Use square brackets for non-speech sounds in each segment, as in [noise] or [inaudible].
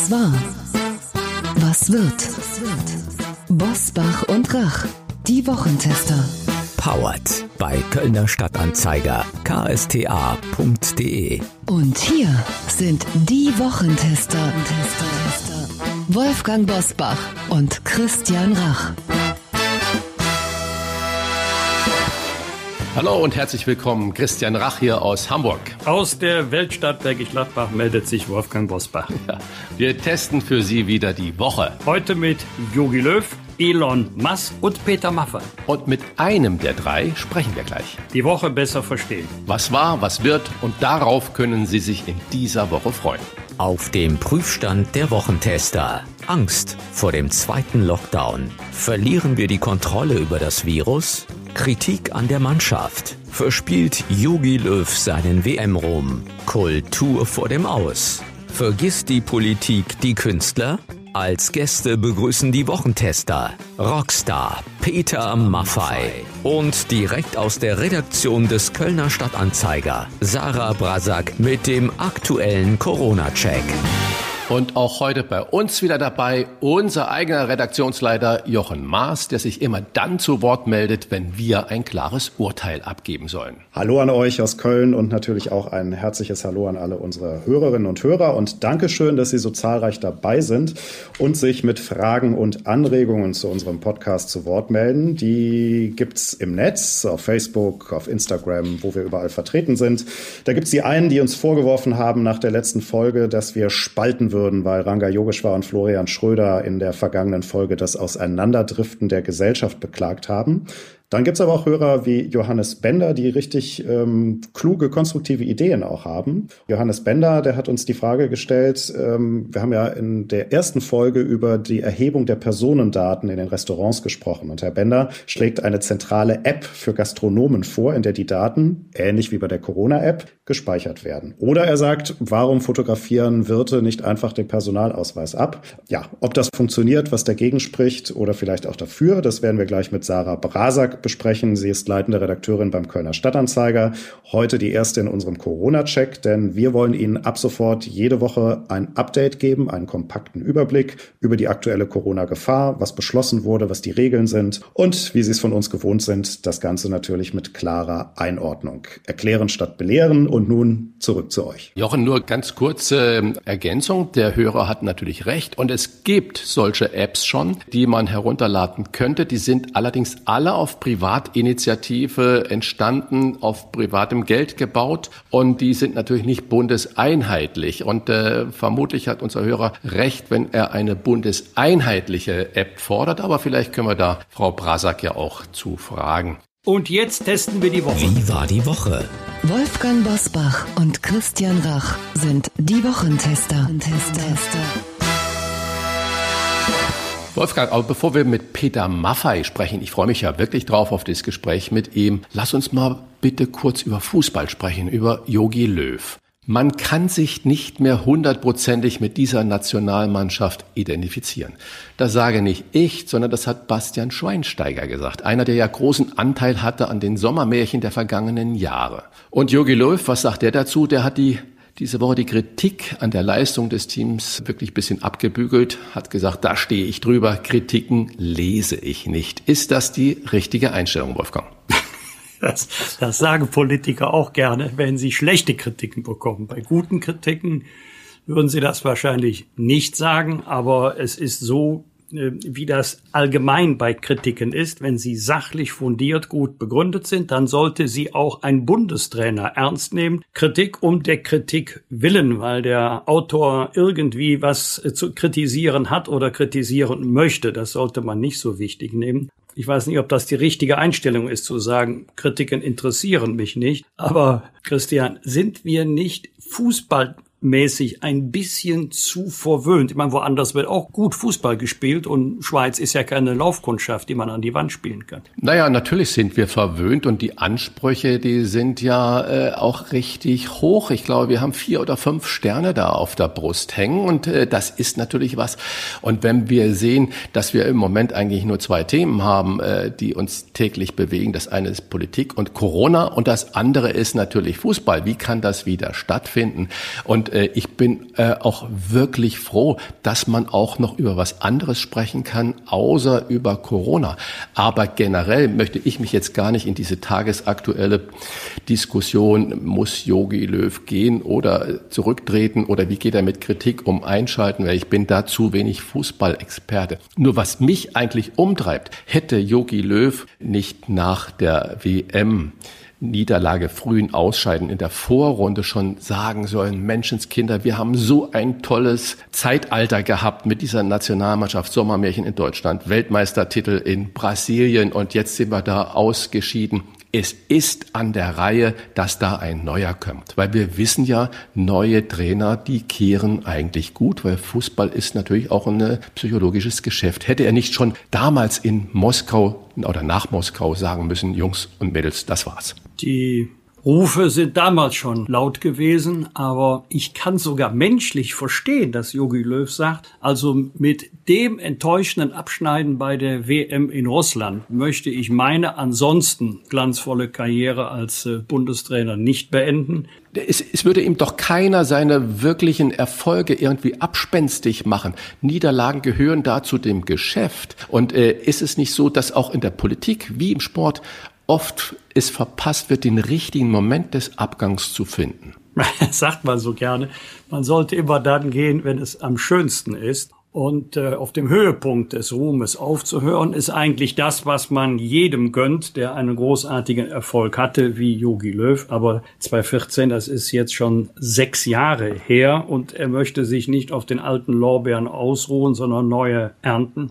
Was war? Was wird? Bosbach und Rach, die Wochentester. Powered bei Kölner Stadtanzeiger ksta.de. Und hier sind die Wochentester. Wolfgang Bosbach und Christian Rach. Hallo und herzlich willkommen. Christian Rach hier aus Hamburg. Aus der Weltstadt Bergisch Gladbach meldet sich Wolfgang Bosbach. [laughs] Ja, wir testen für Sie wieder die Woche. Heute mit Jogi Löw, Elon Musk und Peter Maffay. Und mit einem der drei sprechen wir gleich. Die Woche besser verstehen. Was war, was wird und darauf können Sie sich in dieser Woche freuen. Auf dem Prüfstand der Wochentester. Angst vor dem zweiten Lockdown. Verlieren wir die Kontrolle über das Virus? Kritik an der Mannschaft. Verspielt Jogi Löw seinen WM-Ruhm. Kultur vor dem Aus. Vergisst die Politik die Künstler? Als Gäste begrüßen die Wochentester Rockstar Peter Maffei und direkt aus der Redaktion des Kölner Stadtanzeiger Sarah Brasak mit dem aktuellen Corona-Check. Und auch heute bei uns wieder dabei unser eigener Redaktionsleiter Jochen Maas, der sich immer dann zu Wort meldet, wenn wir ein klares Urteil abgeben sollen. Hallo an euch aus Köln und natürlich auch ein herzliches Hallo an alle unsere Hörerinnen und Hörer und Dankeschön, dass Sie so zahlreich dabei sind und sich mit Fragen und Anregungen zu unserem Podcast zu Wort melden. Die gibt's im Netz, auf Facebook, auf Instagram, wo wir überall vertreten sind. Da gibt's die einen, die uns vorgeworfen haben nach der letzten Folge, dass wir spalten würden würden, weil Ranga Yogeshwar und Florian Schröder in der vergangenen Folge das Auseinanderdriften der Gesellschaft beklagt haben. Dann gibt's aber auch Hörer wie Johannes Bender, die richtig ähm, kluge, konstruktive Ideen auch haben. Johannes Bender, der hat uns die Frage gestellt, ähm, wir haben ja in der ersten Folge über die Erhebung der Personendaten in den Restaurants gesprochen. Und Herr Bender schlägt eine zentrale App für Gastronomen vor, in der die Daten, ähnlich wie bei der Corona-App, gespeichert werden. Oder er sagt, warum fotografieren Wirte nicht einfach den Personalausweis ab? Ja, ob das funktioniert, was dagegen spricht oder vielleicht auch dafür, das werden wir gleich mit Sarah Brasak besprechen. Sie ist leitende Redakteurin beim Kölner Stadtanzeiger. Heute die erste in unserem Corona-Check, denn wir wollen Ihnen ab sofort jede Woche ein Update geben, einen kompakten Überblick über die aktuelle Corona-Gefahr, was beschlossen wurde, was die Regeln sind und wie Sie es von uns gewohnt sind, das Ganze natürlich mit klarer Einordnung. Erklären statt belehren und nun zurück zu euch. Jochen, nur ganz kurze Ergänzung. Der Hörer hat natürlich recht und es gibt solche Apps schon, die man herunterladen könnte. Die sind allerdings alle auf Privatinitiative entstanden, auf privatem Geld gebaut und die sind natürlich nicht bundeseinheitlich. Und äh, vermutlich hat unser Hörer recht, wenn er eine bundeseinheitliche App fordert, aber vielleicht können wir da Frau Brasak ja auch zu fragen. Und jetzt testen wir die Woche. Wie war die Woche? Wolfgang Bosbach und Christian Rach sind die Wochentester. Tester. Wolfgang, aber bevor wir mit Peter Maffei sprechen, ich freue mich ja wirklich drauf auf das Gespräch mit ihm. Lass uns mal bitte kurz über Fußball sprechen, über Yogi Löw. Man kann sich nicht mehr hundertprozentig mit dieser Nationalmannschaft identifizieren. Das sage nicht ich, sondern das hat Bastian Schweinsteiger gesagt. Einer, der ja großen Anteil hatte an den Sommermärchen der vergangenen Jahre. Und Jogi Löw, was sagt der dazu? Der hat die diese Woche die Kritik an der Leistung des Teams wirklich ein bisschen abgebügelt, hat gesagt, da stehe ich drüber, Kritiken lese ich nicht. Ist das die richtige Einstellung, Wolfgang? [laughs] Das, das sagen Politiker auch gerne, wenn sie schlechte Kritiken bekommen. Bei guten Kritiken würden sie das wahrscheinlich nicht sagen, aber es ist so, wie das allgemein bei Kritiken ist, wenn sie sachlich fundiert gut begründet sind, dann sollte sie auch ein Bundestrainer ernst nehmen. Kritik um der Kritik willen, weil der Autor irgendwie was äh, zu kritisieren hat oder kritisieren möchte, das sollte man nicht so wichtig nehmen. Ich weiß nicht, ob das die richtige Einstellung ist, zu sagen, Kritiken interessieren mich nicht. Aber Christian, sind wir nicht Fußball mäßig ein bisschen zu verwöhnt. Ich meine, woanders wird auch gut Fußball gespielt und Schweiz ist ja keine Laufkundschaft, die man an die Wand spielen kann. Naja, natürlich sind wir verwöhnt und die Ansprüche, die sind ja äh, auch richtig hoch. Ich glaube, wir haben vier oder fünf Sterne da auf der Brust hängen und äh, das ist natürlich was. Und wenn wir sehen, dass wir im Moment eigentlich nur zwei Themen haben, äh, die uns täglich bewegen, das eine ist Politik und Corona und das andere ist natürlich Fußball. Wie kann das wieder stattfinden? Und Äh, ich bin äh, auch wirklich froh, dass man auch noch über was anderes sprechen kann, außer über Corona. Aber generell möchte ich mich jetzt gar nicht in diese tagesaktuelle Diskussion, muss Yogi Löw gehen oder zurücktreten oder wie geht er mit Kritik um einschalten, weil ich bin da zu wenig Fußballexperte. Nur was mich eigentlich umtreibt, hätte Yogi Löw nicht nach der WM Niederlage, frühen Ausscheiden in der Vorrunde schon sagen sollen, Menschenskinder, wir haben so ein tolles Zeitalter gehabt mit dieser Nationalmannschaft Sommermärchen in Deutschland, Weltmeistertitel in Brasilien und jetzt sind wir da ausgeschieden. Es ist an der Reihe, dass da ein neuer kommt, weil wir wissen ja, neue Trainer, die kehren eigentlich gut, weil Fußball ist natürlich auch ein psychologisches Geschäft. Hätte er nicht schon damals in Moskau oder nach Moskau sagen müssen, Jungs und Mädels, das war's. Die Rufe sind damals schon laut gewesen, aber ich kann sogar menschlich verstehen, dass Jogi Löw sagt, also mit dem enttäuschenden Abschneiden bei der WM in Russland möchte ich meine ansonsten glanzvolle Karriere als äh, Bundestrainer nicht beenden. Es, es würde ihm doch keiner seine wirklichen Erfolge irgendwie abspenstig machen. Niederlagen gehören da zu dem Geschäft. Und äh, ist es nicht so, dass auch in der Politik wie im Sport oft es verpasst wird, den richtigen Moment des Abgangs zu finden. [laughs] sagt man so gerne. Man sollte immer dann gehen, wenn es am schönsten ist. Und äh, auf dem Höhepunkt des Ruhmes aufzuhören, ist eigentlich das, was man jedem gönnt, der einen großartigen Erfolg hatte, wie Yogi Löw. Aber 2014, das ist jetzt schon sechs Jahre her und er möchte sich nicht auf den alten Lorbeeren ausruhen, sondern neue ernten.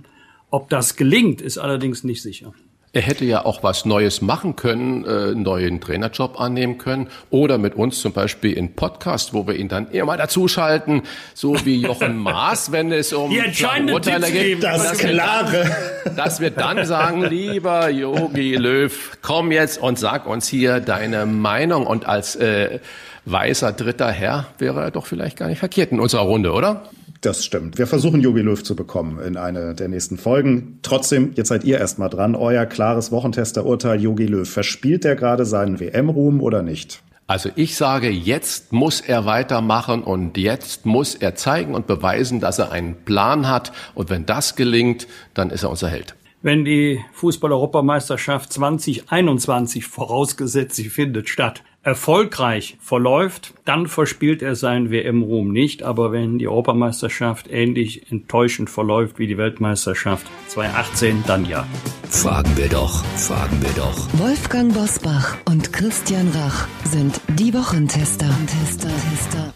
Ob das gelingt, ist allerdings nicht sicher. Er hätte ja auch was Neues machen können, äh, einen neuen Trainerjob annehmen können oder mit uns zum Beispiel in Podcast, wo wir ihn dann immer dazuschalten, so wie Jochen [laughs] Maas, wenn es um Die Urteile geht. Das dass Klare. Wir [laughs] dann, dass wir dann sagen, lieber Yogi Löw, komm jetzt und sag uns hier deine Meinung und als äh, weißer dritter Herr wäre er doch vielleicht gar nicht verkehrt in unserer Runde, oder? Das stimmt. Wir versuchen Jogi Löw zu bekommen in eine der nächsten Folgen. Trotzdem, jetzt seid ihr erstmal dran. Euer klares Wochentesterurteil Jogi Löw. Verspielt er gerade seinen WM-Ruhm oder nicht? Also ich sage, jetzt muss er weitermachen und jetzt muss er zeigen und beweisen, dass er einen Plan hat. Und wenn das gelingt, dann ist er unser Held. Wenn die Fußball-Europameisterschaft 2021 vorausgesetzt, sie findet statt, erfolgreich verläuft, dann verspielt er seinen WM-Ruhm nicht. Aber wenn die Europameisterschaft ähnlich enttäuschend verläuft wie die Weltmeisterschaft 2018, dann ja. Fragen wir doch, fragen wir doch. Wolfgang Bosbach und Christian Rach sind die Wochentester. Tester, Tester.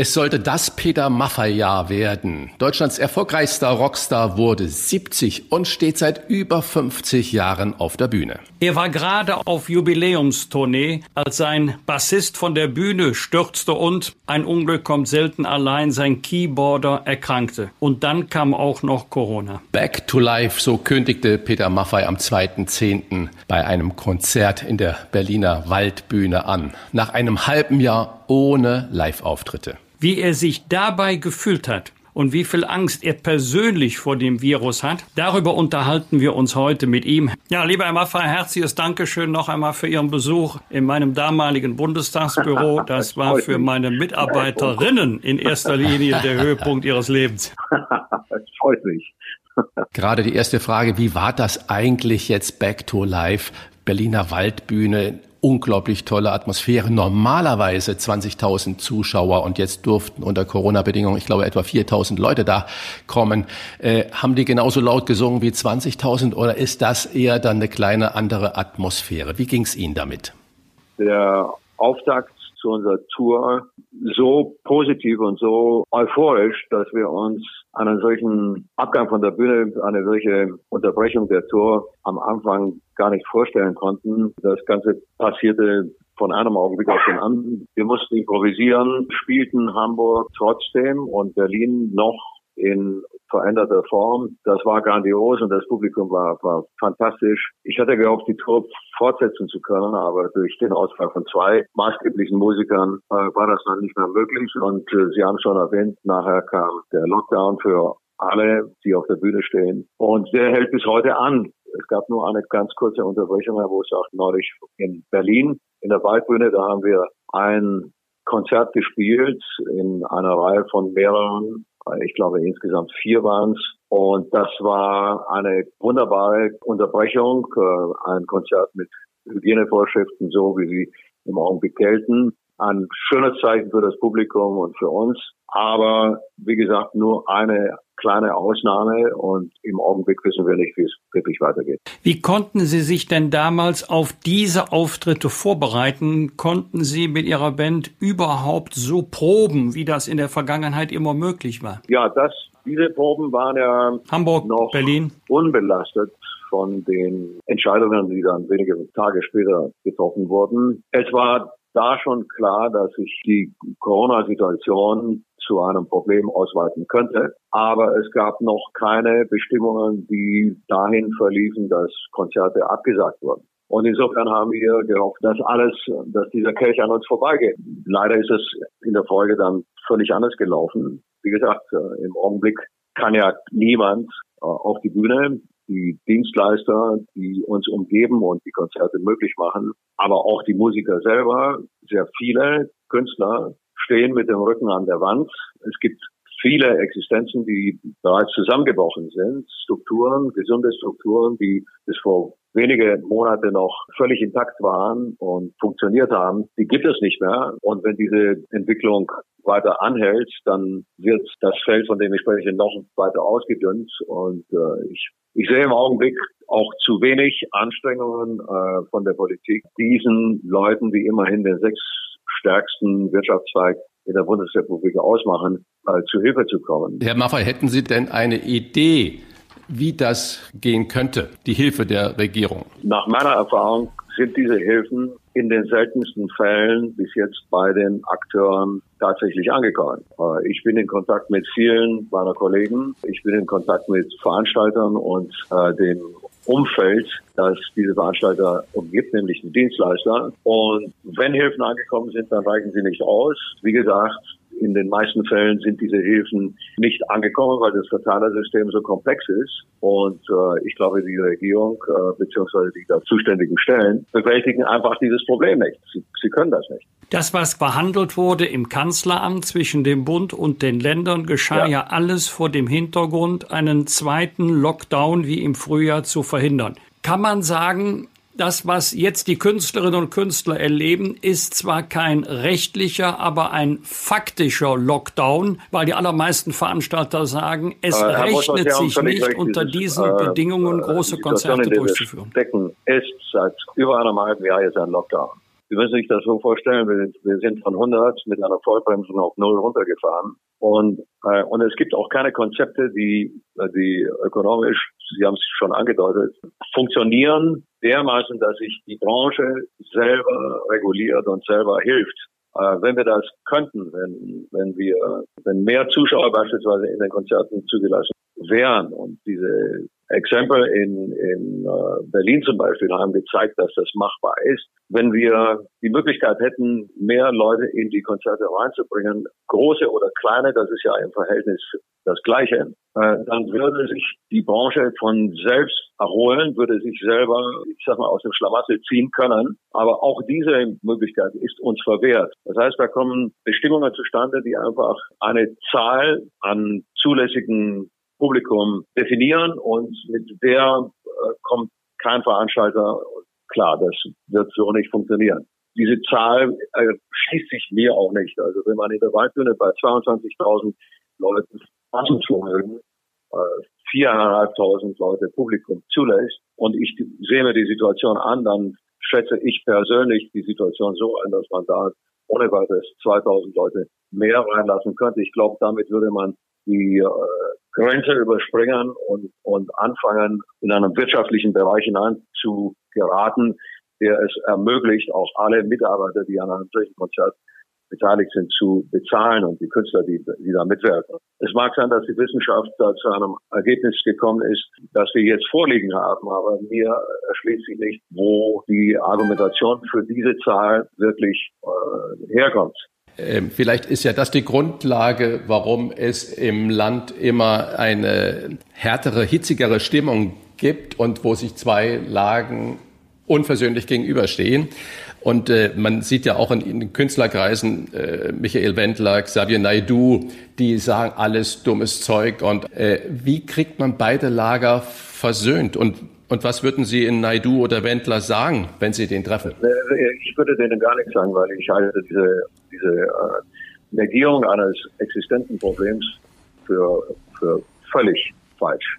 Es sollte das Peter Maffay-Jahr werden. Deutschlands erfolgreichster Rockstar wurde 70 und steht seit über 50 Jahren auf der Bühne. Er war gerade auf Jubiläumstournee, als sein Bassist von der Bühne stürzte und, ein Unglück kommt selten allein, sein Keyboarder erkrankte. Und dann kam auch noch Corona. Back to Life, so kündigte Peter Maffay am 2.10. bei einem Konzert in der Berliner Waldbühne an. Nach einem halben Jahr ohne Live-Auftritte. Wie er sich dabei gefühlt hat und wie viel Angst er persönlich vor dem Virus hat, darüber unterhalten wir uns heute mit ihm. Ja, lieber Herr Maffay, herzliches Dankeschön noch einmal für Ihren Besuch in meinem damaligen Bundestagsbüro. [laughs] Das war für meine Mitarbeiterinnen in erster Linie der [laughs] Höhepunkt ihres Lebens. [laughs] Das freut mich. Gerade die erste Frage, wie war das eigentlich jetzt Back to Life? Berliner Waldbühne, unglaublich tolle Atmosphäre. Normalerweise 20.000 Zuschauer und jetzt durften unter Corona-Bedingungen, ich glaube, etwa 4.000 Leute da kommen. Äh, haben die genauso laut gesungen wie 20.000 oder ist das eher dann eine kleine andere Atmosphäre? Wie ging es Ihnen damit? Der Auftakt zu unserer Tour so positiv und so euphorisch, dass wir uns einen solchen Abgang von der Bühne, eine solche Unterbrechung der Tour am Anfang gar nicht vorstellen konnten. Das Ganze passierte von einem Augenblick auf den anderen. Wir mussten improvisieren, spielten Hamburg trotzdem und Berlin noch in veränderter Form. Das war grandios und das Publikum war, war fantastisch. Ich hatte gehofft, die Tour fortsetzen zu können, aber durch den Ausfall von zwei maßgeblichen Musikern äh, war das dann nicht mehr möglich. Und äh, Sie haben schon erwähnt, nachher kam der Lockdown für alle, die auf der Bühne stehen. Und der hält bis heute an. Es gab nur eine ganz kurze Unterbrechung, wo es auch neulich in Berlin in der Waldbühne, da haben wir ein Konzert gespielt in einer Reihe von mehreren, ich glaube insgesamt vier waren es. Und das war eine wunderbare Unterbrechung, äh, ein Konzert mit Hygienevorschriften, so wie sie im Augenblick gelten. Ein schönes Zeichen für das Publikum und für uns. Aber wie gesagt, nur eine kleine Ausnahme und im Augenblick wissen wir nicht, wie es wirklich weitergeht. Wie konnten Sie sich denn damals auf diese Auftritte vorbereiten? Konnten Sie mit Ihrer Band überhaupt so proben, wie das in der Vergangenheit immer möglich war? Ja, das, diese Proben waren ja Hamburg, noch Berlin. unbelastet von den Entscheidungen, die dann wenige Tage später getroffen wurden. Es war da schon klar, dass sich die Corona-Situation zu einem Problem ausweiten könnte. Aber es gab noch keine Bestimmungen, die dahin verliefen, dass Konzerte abgesagt wurden. Und insofern haben wir gehofft, dass alles, dass dieser Kelch an uns vorbeigeht. Leider ist es in der Folge dann völlig anders gelaufen. Wie gesagt, äh, im Augenblick kann ja niemand äh, auf die Bühne. Die Dienstleister, die uns umgeben und die Konzerte möglich machen, aber auch die Musiker selber, sehr viele Künstler stehen mit dem Rücken an der Wand. Es gibt viele Existenzen, die bereits zusammengebrochen sind, Strukturen, gesunde Strukturen, die bis vor wenige Monate noch völlig intakt waren und funktioniert haben, die gibt es nicht mehr. Und wenn diese Entwicklung weiter anhält, dann wird das Feld, von dem ich spreche, noch weiter ausgedünnt. Und äh, ich, ich sehe im Augenblick auch zu wenig Anstrengungen äh, von der Politik, diesen Leuten, die immerhin den sechs stärksten Wirtschaftszweig in der Bundesrepublik ausmachen, äh, zu Hilfe zu kommen. Herr Maffay, hätten Sie denn eine Idee, wie das gehen könnte, die Hilfe der Regierung? Nach meiner Erfahrung sind diese Hilfen in den seltensten Fällen bis jetzt bei den Akteuren tatsächlich angekommen. Äh, ich bin in Kontakt mit vielen meiner Kollegen. Ich bin in Kontakt mit Veranstaltern und äh, dem Umfeld, das diese Veranstalter umgibt, nämlich die Dienstleister. Und wenn Hilfen angekommen sind, dann reichen sie nicht aus. Wie gesagt, in den meisten Fällen sind diese Hilfen nicht angekommen, weil das Verteilersystem so komplex ist. Und äh, ich glaube, die Regierung äh, bzw. die da zuständigen Stellen bewältigen einfach dieses Problem nicht. Sie, sie können das nicht. Das, was behandelt wurde im Kanzleramt zwischen dem Bund und den Ländern, geschah ja. ja alles vor dem Hintergrund, einen zweiten Lockdown wie im Frühjahr zu verhindern. Kann man sagen, das, was jetzt die Künstlerinnen und Künstler erleben, ist zwar kein rechtlicher, aber ein faktischer Lockdown, weil die allermeisten Veranstalter sagen, es äh, rechnet sich nicht recht, unter diesen äh, Bedingungen große äh, Konzerte durchzuführen. Decken ist seit über einem halben Jahr jetzt ein Lockdown. Sie müssen sich das so vorstellen, wir, wir sind von 100 mit einer Vollbremsung auf null runtergefahren. Und, äh, und es gibt auch keine Konzepte, die, die ökonomisch, Sie haben es schon angedeutet, funktionieren dermaßen, dass sich die Branche selber reguliert und selber hilft. Äh, wenn wir das könnten, wenn, wenn wir, wenn mehr Zuschauer beispielsweise in den Konzerten zugelassen wären und diese Exempel in, in uh, Berlin zum Beispiel haben gezeigt, dass das machbar ist. Wenn wir die Möglichkeit hätten, mehr Leute in die Konzerte reinzubringen, große oder kleine, das ist ja im Verhältnis das Gleiche, äh, dann würde sich die Branche von selbst erholen, würde sich selber, ich sag mal, aus dem Schlamassel ziehen können. Aber auch diese Möglichkeit ist uns verwehrt. Das heißt, da kommen Bestimmungen zustande, die einfach eine Zahl an zulässigen Publikum definieren und mit der äh, kommt kein Veranstalter klar. Das wird so nicht funktionieren. Diese Zahl äh, schließt sich mir auch nicht. Also wenn man in der Waldbühne bei 22.000 Leuten Massenvermögen äh, 4.500 Leute Publikum zulässt und ich sehe mir die Situation an, dann schätze ich persönlich die Situation so ein, dass man da ohne weiteres 2000 Leute mehr reinlassen könnte. Ich glaube, damit würde man die äh, Grenze überspringen und, und anfangen, in einem wirtschaftlichen Bereich hinein zu geraten, der es ermöglicht, auch alle Mitarbeiter, die an einem solchen Konzert beteiligt sind, zu bezahlen und die Künstler, die, die da mitwirken. Es mag sein, dass die Wissenschaft da zu einem Ergebnis gekommen ist, das wir jetzt vorliegen haben, aber mir erschließt sich nicht, wo die Argumentation für diese Zahl wirklich äh, herkommt. Ähm, vielleicht ist ja das die Grundlage, warum es im Land immer eine härtere, hitzigere Stimmung gibt und wo sich zwei Lagen unversöhnlich gegenüberstehen. Und äh, man sieht ja auch in, in Künstlerkreisen äh, Michael Wendler, Xavier Naidu, die sagen alles dummes Zeug. Und äh, wie kriegt man beide Lager versöhnt? Und und was würden Sie in Naidu oder Wendler sagen, wenn Sie den treffen? Ich würde denen gar nichts sagen, weil ich halte diese, diese äh, Negierung eines existenten Problems für, für völlig falsch.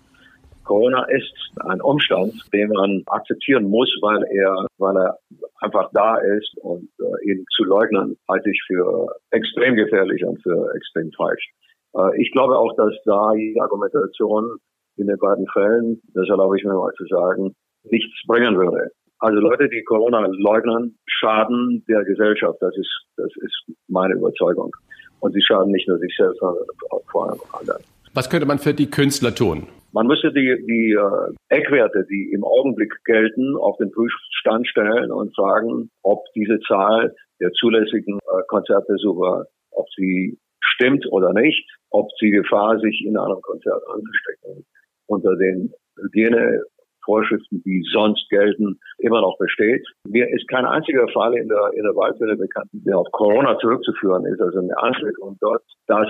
Corona ist ein Umstand, den man akzeptieren muss, weil er, weil er einfach da ist und äh, ihn zu leugnen halte ich für extrem gefährlich und für extrem falsch. Äh, ich glaube auch, dass da die Argumentation in den beiden Fällen, das erlaube ich mir mal zu sagen, nichts bringen würde. Also Leute, die Corona leugnen, schaden der Gesellschaft. Das ist, das ist meine Überzeugung. Und sie schaden nicht nur sich selbst, sondern auch vor allem anderen. Was könnte man für die Künstler tun? Man müsste die, die äh, Eckwerte, die im Augenblick gelten, auf den Prüfstand stellen und fragen, ob diese Zahl der zulässigen äh, Konzertbesucher, ob sie stimmt oder nicht, ob sie Gefahr, sich in einem Konzert anzustecken, unter den Hygienevorschriften, die sonst gelten, immer noch besteht. Mir ist kein einziger Fall in der, in der Waldhöhle bekannt, der auf Corona zurückzuführen ist, also eine Ansteckung dort, dass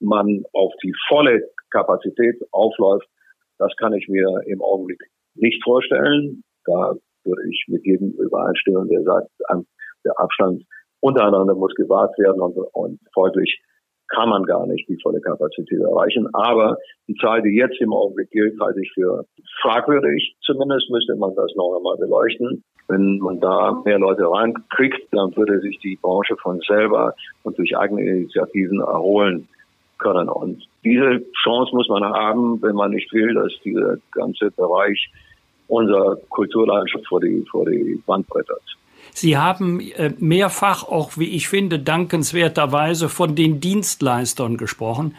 man auf die volle Kapazität aufläuft, das kann ich mir im Augenblick nicht vorstellen. Da würde ich mit jedem übereinstimmen, der sagt, der Abstand untereinander muss gewahrt werden und, und folglich kann man gar nicht die volle Kapazität erreichen. Aber die Zahl, die jetzt im Augenblick gilt, halte ich für fragwürdig. Zumindest müsste man das noch einmal beleuchten. Wenn man da mehr Leute reinkriegt, dann würde sich die Branche von selber und durch eigene Initiativen erholen können. Und diese Chance muss man haben, wenn man nicht will, dass dieser ganze Bereich unserer Kulturlandschaft vor die, vor die Wand brettert. Sie haben äh, mehrfach, auch wie ich finde, dankenswerterweise von den Dienstleistern gesprochen.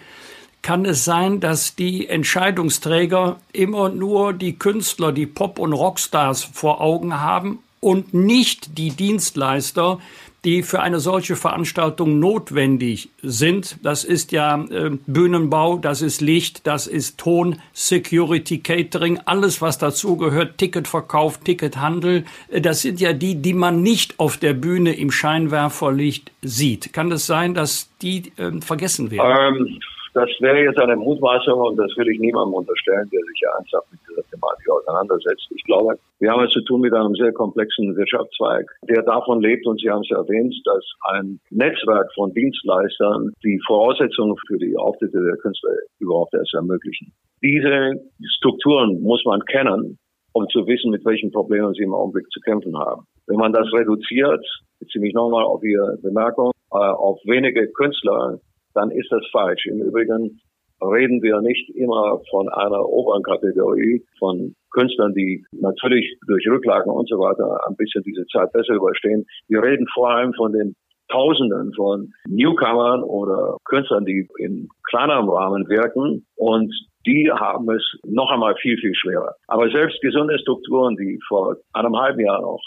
Kann es sein, dass die Entscheidungsträger immer nur die Künstler, die Pop- und Rockstars vor Augen haben und nicht die Dienstleister, die für eine solche Veranstaltung notwendig sind. Das ist ja äh, Bühnenbau, das ist Licht, das ist Ton, Security, Catering, alles was dazugehört, Ticketverkauf, Tickethandel. Äh, das sind ja die, die man nicht auf der Bühne im Scheinwerferlicht sieht. Kann es sein, dass die äh, vergessen werden? Ähm das wäre jetzt eine Mutmaßung und das will ich niemandem unterstellen, der sich ernsthaft mit dieser Thematik auseinandersetzt. Ich glaube, wir haben es zu tun mit einem sehr komplexen Wirtschaftszweig, der davon lebt, und Sie haben es erwähnt, dass ein Netzwerk von Dienstleistern die Voraussetzungen für die Auftritte der Künstler überhaupt erst ermöglichen. Diese Strukturen muss man kennen, um zu wissen, mit welchen Problemen sie im Augenblick zu kämpfen haben. Wenn man das reduziert, beziehe mich nochmal auf Ihre Bemerkung, äh, auf wenige Künstler, dann ist das falsch. Im Übrigen reden wir nicht immer von einer oberen Kategorie von Künstlern, die natürlich durch Rücklagen und so weiter ein bisschen diese Zeit besser überstehen. Wir reden vor allem von den Tausenden von Newcomern oder Künstlern, die in kleinerem Rahmen wirken und die haben es noch einmal viel, viel schwerer. Aber selbst gesunde Strukturen, die vor einem halben Jahr noch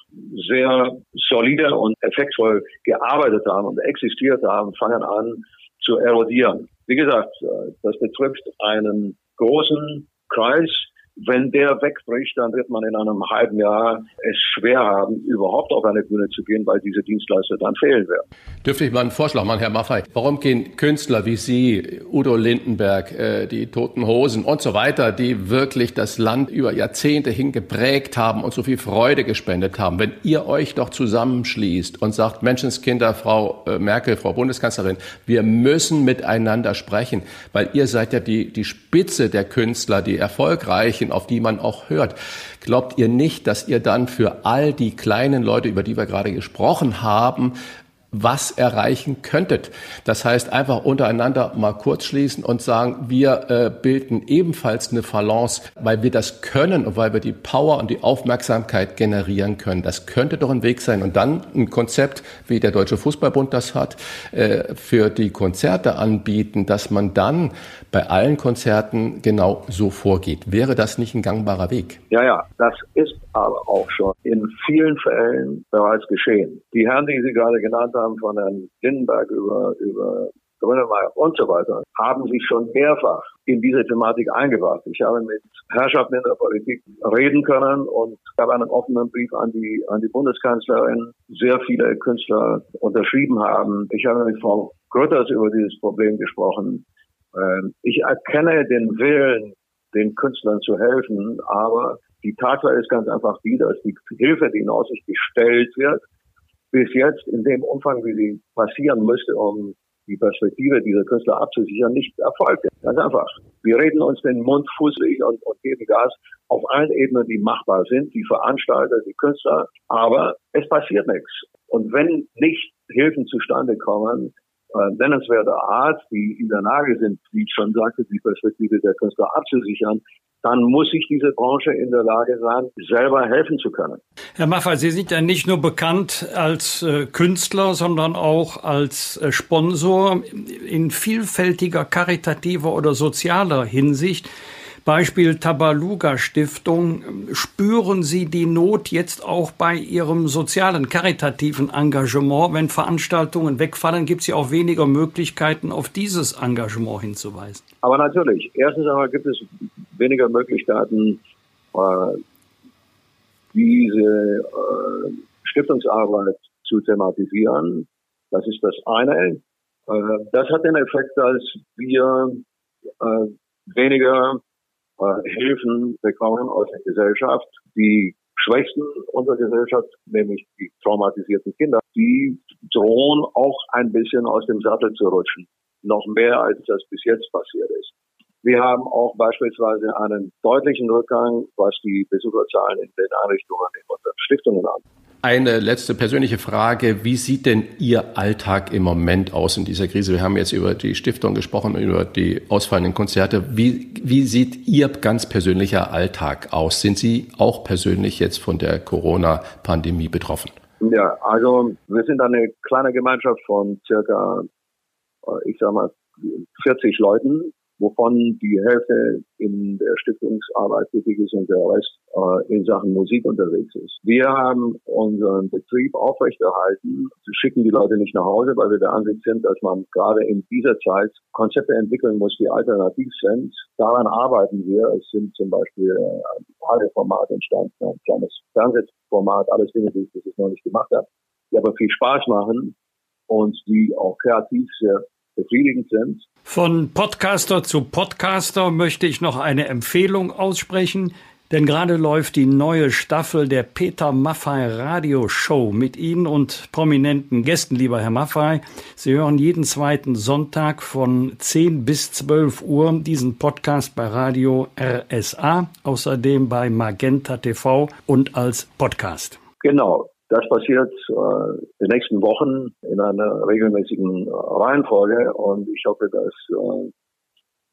sehr solide und effektvoll gearbeitet haben und existiert haben, fangen an, zu erodieren. Wie gesagt, äh, das betrifft einen großen Kreis wenn der wegbricht, dann wird man in einem halben Jahr es schwer haben, überhaupt auf eine Bühne zu gehen, weil diese Dienstleister dann fehlen werden. Dürfte ich mal einen Vorschlag machen, Herr Maffei? Warum gehen Künstler wie Sie, Udo Lindenberg, äh, die Toten Hosen und so weiter, die wirklich das Land über Jahrzehnte hin geprägt haben und so viel Freude gespendet haben, wenn ihr euch doch zusammenschließt und sagt, Menschenskinder, Frau äh, Merkel, Frau Bundeskanzlerin, wir müssen miteinander sprechen, weil ihr seid ja die, die Spitze der Künstler, die erfolgreichen, Mädchen, auf die man auch hört. Glaubt ihr nicht, dass ihr dann für all die kleinen Leute, über die wir gerade gesprochen haben, was erreichen könntet. Das heißt, einfach untereinander mal kurz schließen und sagen, wir äh, bilden ebenfalls eine Balance, weil wir das können und weil wir die Power und die Aufmerksamkeit generieren können. Das könnte doch ein Weg sein. Und dann ein Konzept, wie der Deutsche Fußballbund das hat, äh, für die Konzerte anbieten, dass man dann bei allen Konzerten genau so vorgeht. Wäre das nicht ein gangbarer Weg? Ja, ja, das ist aber auch schon in vielen Fällen bereits geschehen. Die Herren, die Sie gerade genannt haben, von Herrn Lindenberg über, über Grönemeyer und so weiter, haben sich schon mehrfach in diese Thematik eingebracht. Ich habe mit Herrschaften in der Politik reden können und gab einen offenen Brief an die, an die Bundeskanzlerin. Sehr viele Künstler unterschrieben haben. Ich habe mit Frau Grütters über dieses Problem gesprochen. Ähm, ich erkenne den Willen, den Künstlern zu helfen, aber die Tatsache ist ganz einfach die, dass die Hilfe, die in Aussicht gestellt wird, bis jetzt in dem Umfang, wie sie passieren müsste, um die Perspektive dieser Künstler abzusichern, nicht erfolgt. Ganz einfach. Wir reden uns den Mund fußig und, und geben Gas auf allen Ebenen, die machbar sind, die Veranstalter, die Künstler, aber es passiert nichts. Und wenn nicht Hilfen zustande kommen, äh, nennenswerte Art, die in der Lage sind, wie ich schon sagte, die Perspektive der Künstler abzusichern, dann muss sich diese Branche in der Lage sein, selber helfen zu können. Herr Maffay, Sie sind ja nicht nur bekannt als äh, Künstler, sondern auch als äh, Sponsor in vielfältiger karitativer oder sozialer Hinsicht. Beispiel Tabaluga Stiftung. Spüren Sie die Not jetzt auch bei Ihrem sozialen, karitativen Engagement? Wenn Veranstaltungen wegfallen, gibt es ja auch weniger Möglichkeiten, auf dieses Engagement hinzuweisen. Aber natürlich. Erstens einmal gibt es weniger Möglichkeiten, äh, diese äh, Stiftungsarbeit zu thematisieren. Das ist das eine. Äh, das hat den Effekt, dass wir weniger äh, Hilfen bekommen aus der Gesellschaft. Die Schwächsten unserer Gesellschaft, nämlich die traumatisierten Kinder, die drohen auch ein bisschen aus dem Sattel zu rutschen. Noch mehr, als das bis jetzt passiert ist. Wir haben auch beispielsweise einen deutlichen Rückgang, was die Besucherzahlen in den Einrichtungen in unseren Stiftungen an. Eine letzte persönliche Frage. Wie sieht denn Ihr Alltag im Moment aus in dieser Krise? Wir haben jetzt über die Stiftung gesprochen, über die ausfallenden Konzerte. Wie, wie sieht Ihr ganz persönlicher Alltag aus? Sind Sie auch persönlich jetzt von der Corona-Pandemie betroffen? Ja, also wir sind eine kleine Gemeinschaft von circa, äh, ich sag mal, 40 Leuten, wovon die Hälfte in der Stiftungsarbeit tätig ist und der Rest äh, in Sachen Musik unterwegs ist. Wir haben unseren Betrieb aufrechterhalten, schicken die Leute nicht nach Hause, weil wir der Ansicht sind, dass man gerade in dieser Zeit Konzepte entwickeln muss, die alternativ sind. Daran arbeiten wir. Es sind zum Beispiel ein Radioformat entstanden, ein kleines Fernsehformat, alles Dinge, die ich bis jetzt noch nicht gemacht habe, die aber viel Spaß machen und die auch kreativ sehr befriedigend sind. Von Podcaster zu Podcaster möchte ich noch eine Empfehlung aussprechen. Denn gerade läuft die neue Staffel der Peter Maffei Radio Show mit Ihnen und prominenten Gästen, lieber Herr Maffei. Sie hören jeden zweiten Sonntag von 10 bis 12 Uhr diesen Podcast bei Radio RSA, außerdem bei Magenta TV und als Podcast. Genau. Das passiert äh, in den nächsten Wochen in einer regelmäßigen Reihenfolge und ich hoffe, dass äh,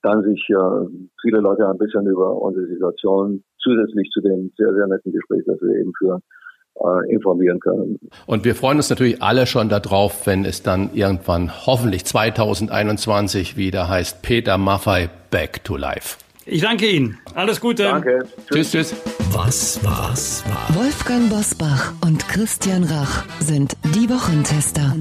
dann sich äh, viele Leute ein bisschen über unsere Situation zusätzlich zu dem sehr, sehr netten Gespräch, das wir eben führen, äh, informieren können. Und wir freuen uns natürlich alle schon darauf, wenn es dann irgendwann hoffentlich 2021 wieder heißt Peter Maffei Back to Life. Ich danke Ihnen. Alles Gute. Danke. Tschüss, tschüss. Was war? Was war? Wolfgang Bosbach und Christian Rach sind die Wochentester.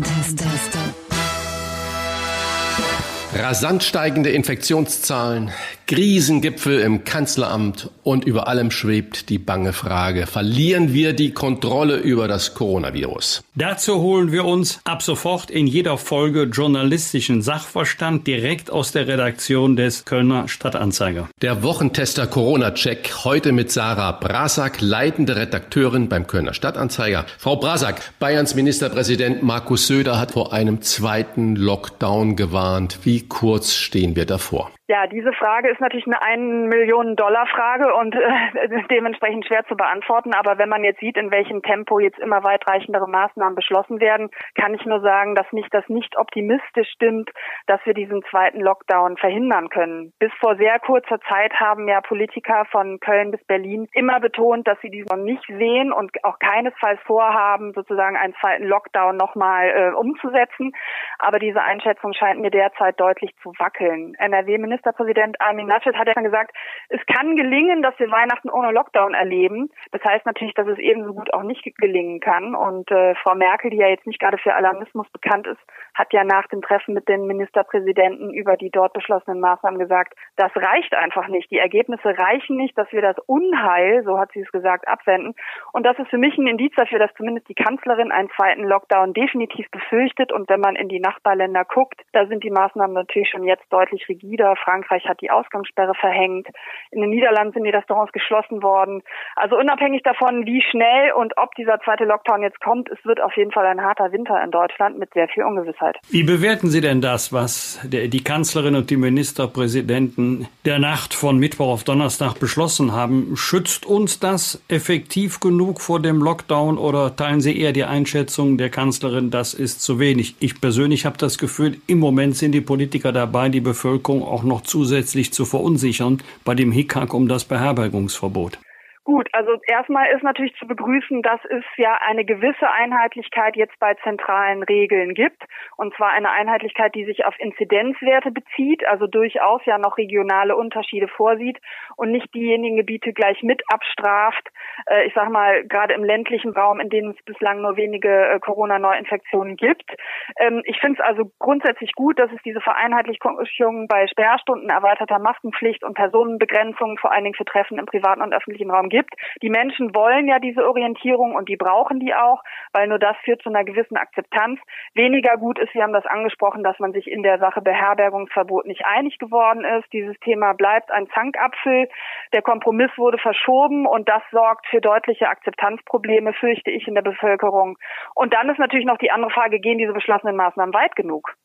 Rasant steigende Infektionszahlen, Krisengipfel im Kanzleramt und über allem schwebt die bange Frage, verlieren wir die Kontrolle über das Coronavirus? Dazu holen wir uns ab sofort in jeder Folge journalistischen Sachverstand direkt aus der Redaktion des Kölner Stadtanzeiger. Der Wochentester Corona-Check heute mit Sarah Brasak, leitende Redakteurin beim Kölner Stadtanzeiger. Frau Brasak, Bayerns Ministerpräsident Markus Söder hat vor einem zweiten Lockdown gewarnt. Wie kurz stehen wir davor? Ja, diese Frage ist natürlich eine 1 Millionen Dollar Frage und äh, [laughs] dementsprechend schwer zu beantworten. Aber wenn man jetzt sieht, in welchem Tempo jetzt immer weitreichendere Maßnahmen beschlossen werden, kann ich nur sagen, dass mich das nicht optimistisch stimmt, dass wir diesen zweiten Lockdown verhindern können. Bis vor sehr kurzer Zeit haben ja Politiker von Köln bis Berlin immer betont, dass sie diesen nicht sehen und auch keinesfalls vorhaben, sozusagen einen zweiten Lockdown nochmal äh, umzusetzen. Aber diese Einschätzung scheint mir derzeit deutlich zu wackeln. NRW-Minister Ministerpräsident Armin Laschet hat ja schon gesagt, es kann gelingen, dass wir Weihnachten ohne Lockdown erleben. Das heißt natürlich, dass es ebenso gut auch nicht gelingen kann. Und äh, Frau Merkel, die ja jetzt nicht gerade für Alarmismus bekannt ist, hat ja nach dem Treffen mit den Ministerpräsidenten über die dort beschlossenen Maßnahmen gesagt, das reicht einfach nicht. Die Ergebnisse reichen nicht, dass wir das Unheil, so hat sie es gesagt, abwenden. Und das ist für mich ein Indiz dafür, dass zumindest die Kanzlerin einen zweiten Lockdown definitiv befürchtet. Und wenn man in die Nachbarländer guckt, da sind die Maßnahmen natürlich schon jetzt deutlich rigider. Frankreich hat die Ausgangssperre verhängt. In den Niederlanden sind die Restaurants geschlossen worden. Also unabhängig davon, wie schnell und ob dieser zweite Lockdown jetzt kommt, es wird auf jeden Fall ein harter Winter in Deutschland mit sehr viel Ungewissheit. Wie bewerten Sie denn das, was der, die Kanzlerin und die Ministerpräsidenten der Nacht von Mittwoch auf Donnerstag beschlossen haben? Schützt uns das effektiv genug vor dem Lockdown oder teilen Sie eher die Einschätzung der Kanzlerin, das ist zu wenig? Ich persönlich habe das Gefühl, im Moment sind die Politiker dabei, die Bevölkerung auch noch zusätzlich zu verunsichern bei dem Hickhack um das Beherbergungsverbot. Gut, also erstmal ist natürlich zu begrüßen, dass es ja eine gewisse Einheitlichkeit jetzt bei zentralen Regeln gibt. Und zwar eine Einheitlichkeit, die sich auf Inzidenzwerte bezieht, also durchaus ja noch regionale Unterschiede vorsieht und nicht diejenigen Gebiete gleich mit abstraft. Äh, ich sage mal, gerade im ländlichen Raum, in dem es bislang nur wenige äh, Corona-Neuinfektionen gibt. Ähm, ich finde es also grundsätzlich gut, dass es diese Vereinheitlichung bei Sperrstunden, erweiterter Maskenpflicht und Personenbegrenzung vor allen Dingen für Treffen im privaten und öffentlichen Raum gibt. Die Menschen wollen ja diese Orientierung und die brauchen die auch, weil nur das führt zu einer gewissen Akzeptanz. Weniger gut ist, wir haben das angesprochen, dass man sich in der Sache Beherbergungsverbot nicht einig geworden ist. Dieses Thema bleibt ein Zankapfel. Der Kompromiss wurde verschoben und das sorgt für deutliche Akzeptanzprobleme, fürchte ich, in der Bevölkerung. Und dann ist natürlich noch die andere Frage, gehen diese beschlossenen Maßnahmen weit genug?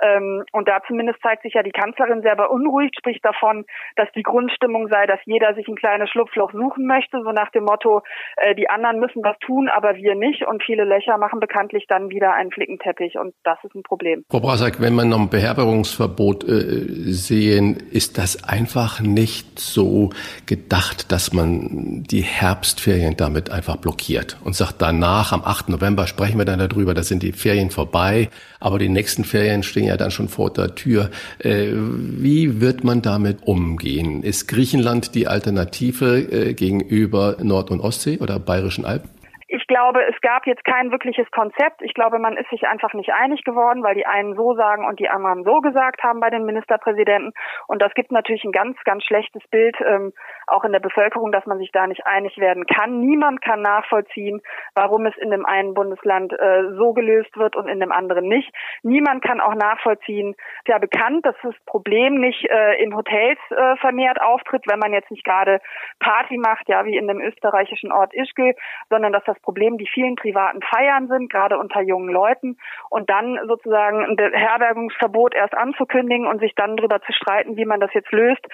Ähm, und da zumindest zeigt sich ja die Kanzlerin sehr beunruhigt, spricht davon, dass die Grundstimmung sei, dass jeder sich ein kleines Schlupfloch suchen möchte, so nach dem Motto, äh, die anderen müssen was tun, aber wir nicht. Und viele Löcher machen bekanntlich dann wieder einen Flickenteppich und das ist ein Problem. Frau Brasak, wenn man noch ein Beherbergungsverbot äh, sehen, ist das einfach nicht so gedacht, dass man die Herbstferien damit einfach blockiert und sagt, danach am 8. November sprechen wir dann darüber, da sind die Ferien vorbei, aber die nächsten Ferien stehen ja dann schon vor der Tür. Äh, wie wird man damit umgehen? Ist Griechenland die Alternative äh, gegenüber Nord- und Ostsee oder Bayerischen Alpen? Ich glaube, es gab jetzt kein wirkliches Konzept. Ich glaube, man ist sich einfach nicht einig geworden, weil die einen so sagen und die anderen so gesagt haben bei den Ministerpräsidenten. Und das gibt natürlich ein ganz, ganz schlechtes Bild ähm, auch in der Bevölkerung, dass man sich da nicht einig werden kann. Niemand kann nachvollziehen, warum es in dem einen Bundesland äh, so gelöst wird und in dem anderen nicht. Niemand kann auch nachvollziehen, ist ja bekannt, dass das Problem nicht äh, in Hotels äh, vermehrt auftritt, wenn man jetzt nicht gerade Party macht, ja, wie in dem österreichischen Ort Ischgl, sondern dass das Problem die vielen privaten Feiern sind, gerade unter jungen Leuten. Und dann sozusagen ein Beherbergungsverbot erst anzukündigen und sich dann darüber zu streiten, wie man das jetzt löst,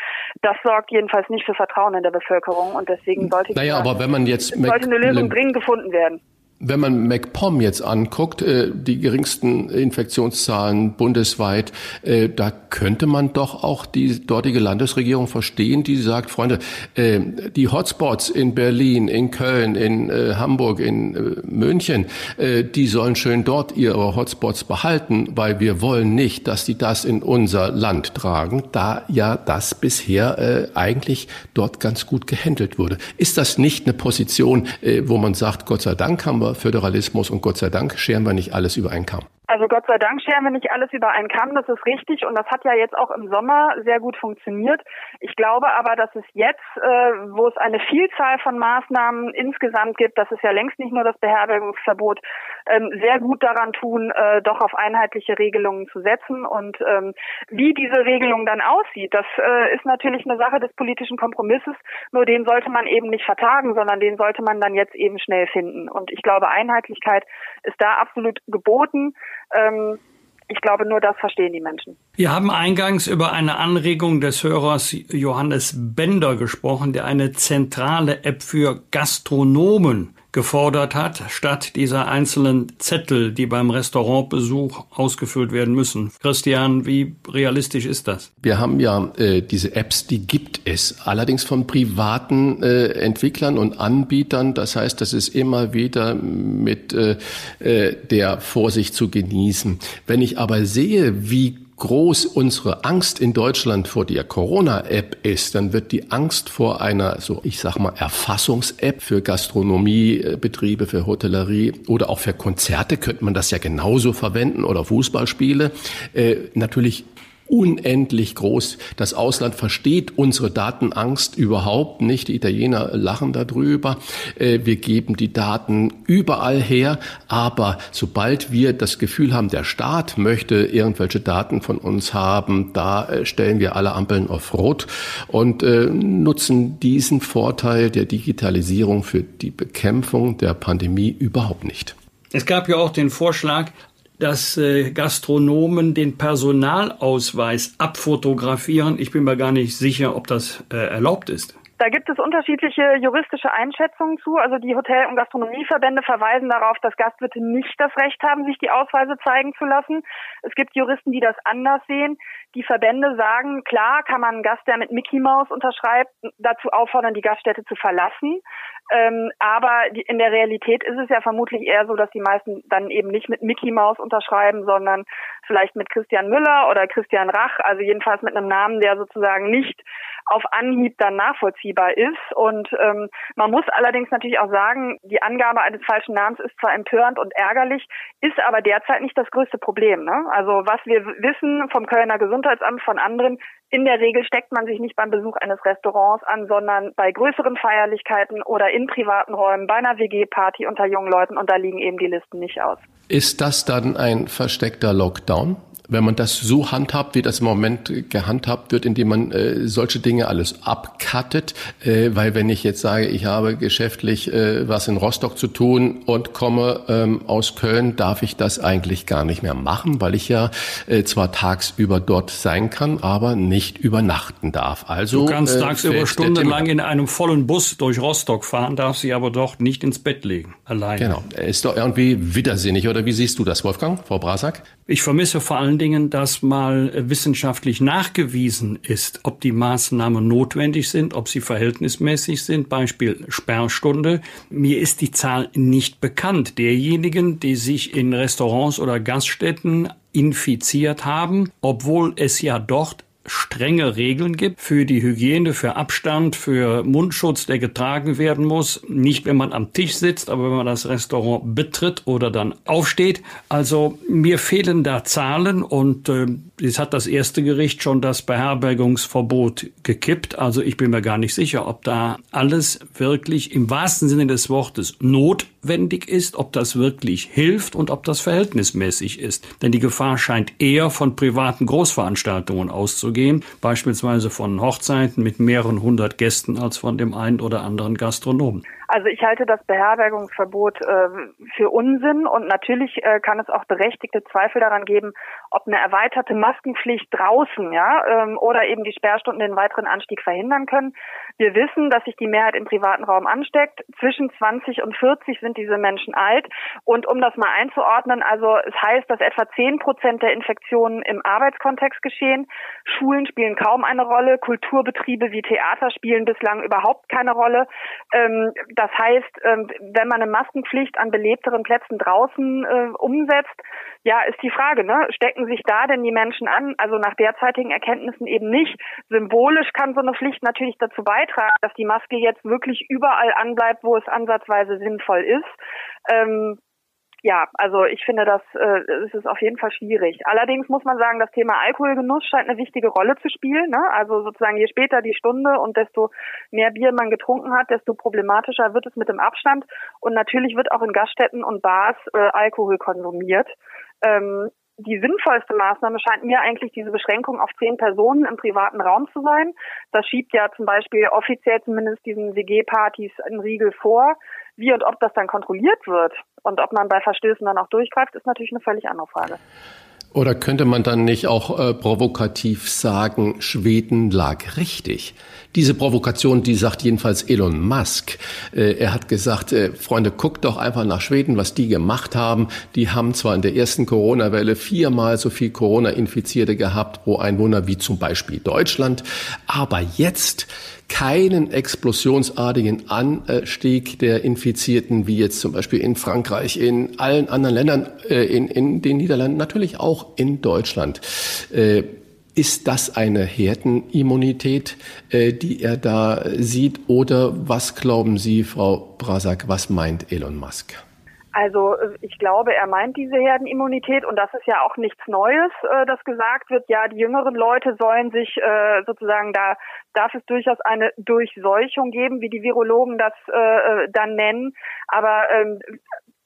das sorgt jedenfalls nicht für Vertrauen in der Bevölkerung. Und deswegen sollte, naja, aber wenn man jetzt sollte eine Lösung dringend gefunden werden. Wenn man MacPom jetzt anguckt, äh, die geringsten Infektionszahlen bundesweit, äh, da könnte man doch auch die dortige Landesregierung verstehen, die sagt, Freunde, äh, die Hotspots in Berlin, in Köln, in Hamburg, in München, die sollen schön dort ihre Hotspots behalten, weil wir wollen nicht, dass die das in unser Land tragen, da ja das bisher eigentlich dort ganz gut gehandelt wurde. Ist das nicht eine Position, wo man sagt, Gott sei Dank haben wir über Föderalismus und Gott sei Dank scheren wir nicht alles über einen Kamm. Also Gott sei Dank scheren wir nicht alles über einen Kamm, das ist richtig und das hat ja jetzt auch im Sommer sehr gut funktioniert. Ich glaube aber, dass es jetzt, äh, wo es eine Vielzahl von Maßnahmen insgesamt gibt, das ist ja längst nicht nur das Beherbergungsverbot, ähm, sehr gut daran tun, äh, doch auf einheitliche Regelungen zu setzen. Und ähm, wie diese Regelung dann aussieht, das äh, ist natürlich eine Sache des politischen Kompromisses. Nur den sollte man eben nicht vertagen, sondern den sollte man dann jetzt eben schnell finden. Und ich glaube, Einheitlichkeit ist da absolut geboten. Ähm, ich glaube, nur das verstehen die Menschen. Wir haben eingangs über eine Anregung des Hörers Johannes Bender gesprochen, der eine zentrale App für Gastronomen gefordert hat, statt dieser einzelnen Zettel, die beim Restaurantbesuch ausgefüllt werden müssen. Christian, wie realistisch ist das? Wir haben ja äh, diese Apps, die gibt es, allerdings von privaten äh, Entwicklern und Anbietern. Das heißt, das ist immer wieder mit äh, äh der Vorsicht zu genießen. Wenn ich aber sehe, wie groß unsere Angst in Deutschland vor der Corona-App ist, dann wird die Angst vor einer, so ich sag mal, Erfassungs-App für Gastronomiebetriebe, für Hotellerie oder auch für Konzerte könnte man das ja genauso verwenden oder Fußballspiele, äh, natürlich unendlich groß. Das Ausland versteht unsere Datenangst überhaupt nicht. Die Italiener lachen darüber. Äh, wir geben die Daten überall her. Aber sobald wir das Gefühl haben, der Staat möchte irgendwelche Daten von uns haben, da äh, stellen wir alle Ampeln auf Rot und äh, nutzen diesen Vorteil der Digitalisierung für die Bekämpfung der Pandemie überhaupt nicht. Es gab ja auch den Vorschlag, dass äh, Gastronomen den Personalausweis abfotografieren. Ich bin mir gar nicht sicher, ob das äh, erlaubt ist. Da gibt es unterschiedliche juristische Einschätzungen zu. Also die Hotel- und Gastronomieverbände verweisen darauf, dass Gastwirte nicht das Recht haben, sich die Ausweise zeigen zu lassen. Es gibt Juristen, die das anders sehen. Die Verbände sagen, klar kann man einen Gast, der mit Mickey Mouse unterschreibt, dazu auffordern, die Gaststätte zu verlassen. Ähm, aber die, in der Realität ist es ja vermutlich eher so, dass die meisten dann eben nicht mit Mickey Mouse unterschreiben, sondern vielleicht mit Christian Müller oder Christian Rach, also jedenfalls mit einem Namen, der sozusagen nicht auf Anhieb dann nachvollziehbar ist. Und ähm, man muss allerdings natürlich auch sagen, die Angabe eines falschen Namens ist zwar empörend und ärgerlich, ist aber derzeit nicht das größte Problem. Ne? Also was wir wissen vom Kölner Gesundheitsamt, von anderen, in der Regel steckt man sich nicht beim Besuch eines Restaurants an, sondern bei größeren Feierlichkeiten oder in privaten Räumen, bei einer WG-Party unter jungen Leuten und da liegen eben die Listen nicht aus. Ist das dann ein versteckter Lockdown? wenn man das so handhabt, wie das im Moment gehandhabt wird, indem man äh, solche Dinge alles abcuttet, äh, weil wenn ich jetzt sage, ich habe geschäftlich äh, was in Rostock zu tun und komme ähm, aus Köln, darf ich das eigentlich gar nicht mehr machen, weil ich ja äh, zwar tagsüber dort sein kann, aber nicht übernachten darf. Also du kannst äh, tagsüber stundenlang in einem vollen Bus durch Rostock fahren, darfst sie aber doch nicht ins Bett legen, allein. Genau, ist doch irgendwie widersinnig, oder wie siehst du das, Wolfgang, Frau Brasak? Ich vermisse vor allen Dingen, dass mal wissenschaftlich nachgewiesen ist, ob die Maßnahmen notwendig sind, ob sie verhältnismäßig sind. Beispiel Sperrstunde. Mir ist die Zahl nicht bekannt. Derjenigen, die sich in Restaurants oder Gaststätten infiziert haben, obwohl es ja dort strenge Regeln gibt für die Hygiene, für Abstand, für Mundschutz, der getragen werden muss. Nicht, wenn man am Tisch sitzt, aber wenn man das Restaurant betritt oder dann aufsteht. Also mir fehlen da Zahlen und äh, jetzt hat das erste Gericht schon das Beherbergungsverbot gekippt. Also ich bin mir gar nicht sicher, ob da alles wirklich im wahrsten Sinne des Wortes notwendig ist, ob das wirklich hilft und ob das verhältnismäßig ist. Denn die Gefahr scheint eher von privaten Großveranstaltungen auszugehen auszugehen, beispielsweise von Hochzeiten mit mehreren hundert Gästen als von dem einen oder anderen Gastronomen. Also ich halte das Beherbergungsverbot äh, für Unsinn und natürlich äh, kann es auch berechtigte Zweifel daran geben, ob eine erweiterte Maskenpflicht draußen, ja, ähm, oder eben die Sperrstunden den weiteren Anstieg verhindern können. Wir wissen, dass sich die Mehrheit im privaten Raum ansteckt. Zwischen 20 und 40 sind diese Menschen alt. Und um das mal einzuordnen, also es heißt, dass etwa 10 Prozent der Infektionen im Arbeitskontext geschehen. Schulen spielen kaum eine Rolle. Kulturbetriebe wie Theater spielen bislang überhaupt keine Rolle. Ähm, das heißt, ähm, wenn man eine Maskenpflicht an belebteren Plätzen draußen äh, umsetzt, ja, ist die Frage, ne? Stecken sich da denn die Menschen an? Also nach derzeitigen Erkenntnissen eben nicht. Symbolisch kann so eine Pflicht natürlich dazu beitragen, dass die Maske jetzt wirklich überall anbleibt, wo es ansatzweise sinnvoll ist. Ähm, ja, also ich finde, das, äh, das ist auf jeden Fall schwierig. Allerdings muss man sagen, das Thema Alkoholgenuss scheint eine wichtige Rolle zu spielen. Ne? Also sozusagen je später die Stunde und desto mehr Bier man getrunken hat, desto problematischer wird es mit dem Abstand. Und natürlich wird auch in Gaststätten und Bars äh, Alkohol konsumiert. Ähm, die sinnvollste Maßnahme scheint mir eigentlich diese Beschränkung auf zehn Personen im privaten Raum zu sein. Das schiebt ja zum Beispiel offiziell zumindest diesen WG-Partys einen Riegel vor. Wie und ob das dann kontrolliert wird und ob man bei Verstößen dann auch durchgreift, ist natürlich eine völlig andere Frage. Oder könnte man dann nicht auch äh, provokativ sagen, Schweden lag richtig? Diese Provokation, die sagt jedenfalls Elon Musk. Äh, er hat gesagt, äh, Freunde, guckt doch einfach nach Schweden, was die gemacht haben. Die haben zwar in der ersten Corona-Welle viermal so viel Corona-Infizierte gehabt pro Einwohner wie zum Beispiel Deutschland, aber jetzt keinen explosionsartigen Anstieg der Infizierten, wie jetzt zum Beispiel in Frankreich, in allen anderen Ländern, äh, in, in den Niederlanden natürlich auch, in Deutschland. Äh, ist das eine Herdenimmunität, äh, die er da sieht? Oder was glauben Sie, Frau Brasak, was meint Elon Musk? Also ich glaube, er meint diese Herdenimmunität und das ist ja auch nichts Neues, äh, das gesagt wird. Ja, die jüngeren Leute sollen sich äh, sozusagen da darf es durchaus eine Durchseuchung geben, wie die Virologen das äh, dann nennen. Aber ähm,